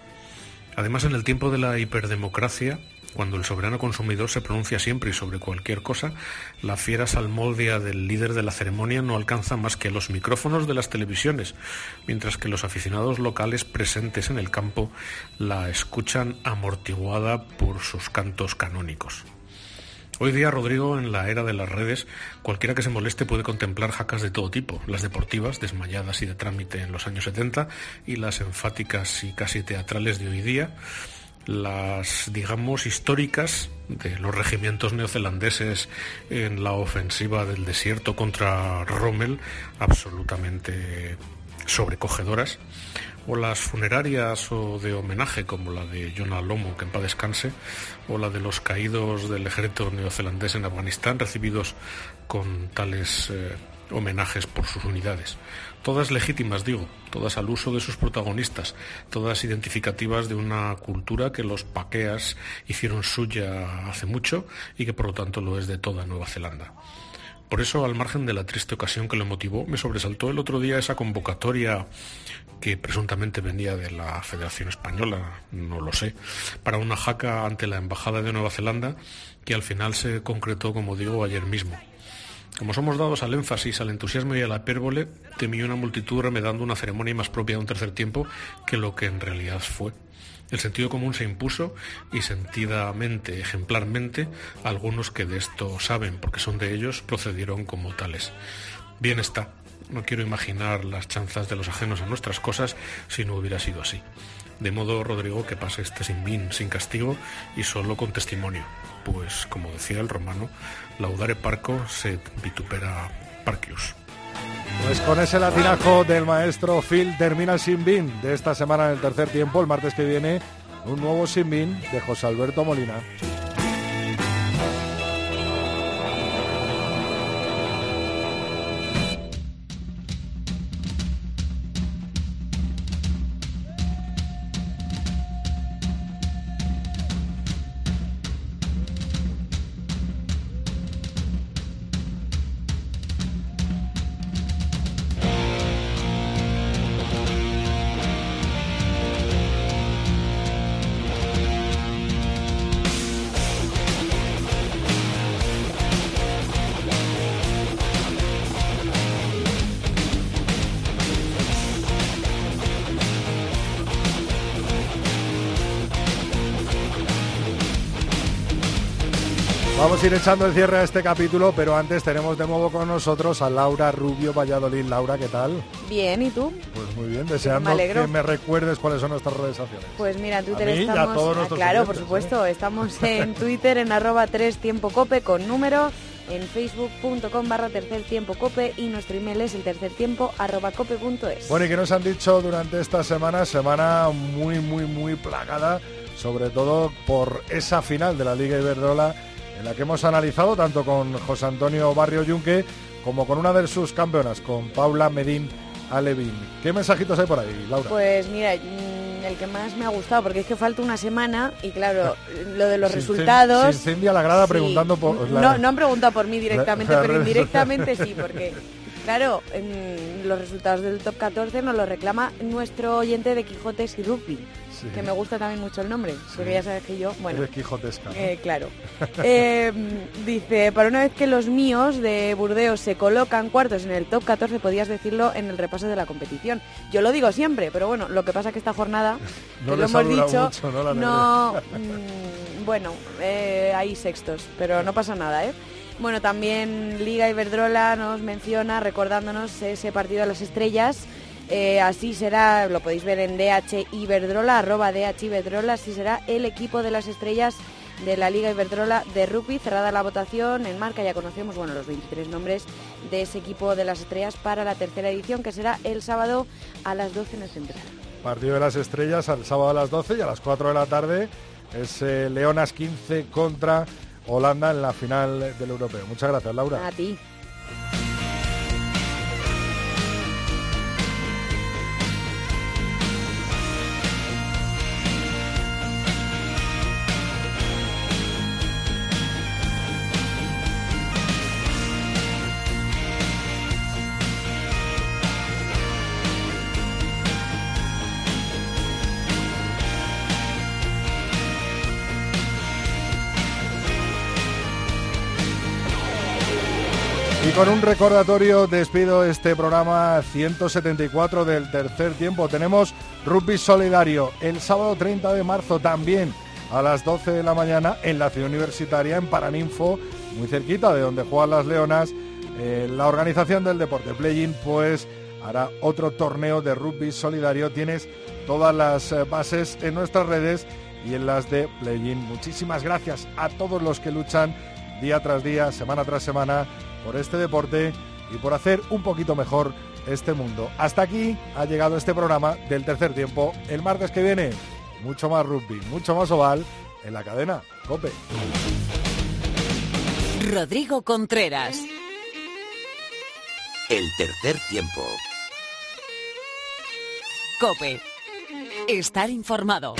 Además, en el tiempo de la hiperdemocracia, cuando el soberano consumidor se pronuncia siempre y sobre cualquier cosa, la fiera salmodia del líder de la ceremonia no alcanza más que los micrófonos de las televisiones, mientras que los aficionados locales presentes en el campo la escuchan amortiguada por sus cantos canónicos. Hoy día, Rodrigo, en la era de las redes, cualquiera que se moleste puede contemplar jacas de todo tipo, las deportivas, desmayadas y de trámite en los años 70, y las enfáticas y casi teatrales de hoy día, las, digamos, históricas de los regimientos neozelandeses en la ofensiva del desierto contra Rommel, absolutamente sobrecogedoras, o las funerarias o de homenaje como la de Jonah Lomo, que en paz descanse, o la de los caídos del ejército neozelandés en Afganistán, recibidos con tales eh, homenajes por sus unidades. Todas legítimas, digo, todas al uso de sus protagonistas, todas identificativas de una cultura que los paqueas hicieron suya hace mucho y que por lo tanto lo es de toda Nueva Zelanda. Por eso, al margen de la triste ocasión que lo motivó, me sobresaltó el otro día esa convocatoria que presuntamente venía de la Federación Española, no lo sé, para una jaca ante la Embajada de Nueva Zelanda, que al final se concretó, como digo, ayer mismo. Como somos dados al énfasis, al entusiasmo y a la hipérbole, temí una multitud remedando una ceremonia más propia de un tercer tiempo que lo que en realidad fue. El sentido común se impuso y sentidamente, ejemplarmente, algunos que de esto saben, porque son de ellos, procedieron como tales. Bien está, no quiero imaginar las chanzas de los ajenos a nuestras cosas si no hubiera sido así. De modo, Rodrigo, que pase este sin bin, sin castigo y solo con testimonio. Pues, como decía el romano, laudare parco sed vitupera parcius. Pues con ese latinajo del maestro Phil termina el Sinbin de esta semana en el tercer tiempo. El martes que viene, un nuevo Sinbin de José Alberto Molina. Vamos a ir echando el cierre a este capítulo, pero antes tenemos de nuevo con nosotros a Laura Rubio Valladolid. Laura, ¿qué tal? Bien, ¿y tú? Pues muy bien, deseando que me recuerdes cuáles son nuestras redes sociales. Pues mira, en Twitter estamos... Ah, claro, por supuesto, estamos en Twitter en arroba 3 tiempo cope con número en facebook.com barra tercer tiempo cope y nuestro email es el tercer tiempo arroba cope.es. Bueno, y que nos han dicho durante esta semana, semana muy, muy, muy plagada, sobre todo por esa final de la Liga Iberdrola en la que hemos analizado tanto con José Antonio Barrio Yunque como con una de sus campeonas, con Paula Medín Alevín. ¿Qué mensajitos hay por ahí, Laura? Pues mira, mm, el que más me ha gustado, porque es que falta una semana y claro, lo de los resultados... Se incendia la grada preguntando por... No, no han preguntado por mí directamente, pero indirectamente sí, porque... Claro, los resultados del top 14 nos lo reclama nuestro oyente de Quijotes y Rugby que me gusta también mucho el nombre, porque ya sabes que yo, bueno... Eres quijotesca. Eh, claro. Eh, dice, para una vez que los míos de Burdeos se colocan cuartos en el top 14, podías decirlo en el repaso de la competición. Yo lo digo siempre, pero bueno, lo que pasa es que esta jornada, no lo hemos dicho, no, no mm, bueno, eh, hay sextos, pero no pasa nada, ¿eh? Bueno, también Liga Iberdrola nos menciona, recordándonos ese partido de las estrellas, eh, así será, lo podéis ver en DH Iberdrola, arroba DH Iberdrola, así será el equipo de las estrellas de la Liga Iberdrola de rugby. Cerrada la votación, en marca ya conocemos bueno, los 23 nombres de ese equipo de las estrellas para la tercera edición, que será el sábado a las 12 en el central. Partido de las estrellas al sábado a las 12 y a las 4 de la tarde es eh, Leonas 15 contra Holanda en la final del europeo. Muchas gracias, Laura. A ti. Un recordatorio despido este programa 174 del tercer tiempo. Tenemos Rugby Solidario el sábado 30 de marzo también a las 12 de la mañana en la ciudad universitaria en Paraninfo, muy cerquita de donde juegan las Leonas. Eh, la organización del deporte Play-In pues hará otro torneo de rugby solidario. Tienes todas las eh, bases en nuestras redes y en las de Play-In. Muchísimas gracias a todos los que luchan día tras día, semana tras semana por este deporte y por hacer un poquito mejor este mundo. Hasta aquí ha llegado este programa del tercer tiempo. El martes que viene, mucho más rugby, mucho más oval en la cadena Cope. Rodrigo Contreras. El tercer tiempo. Cope. Estar informado.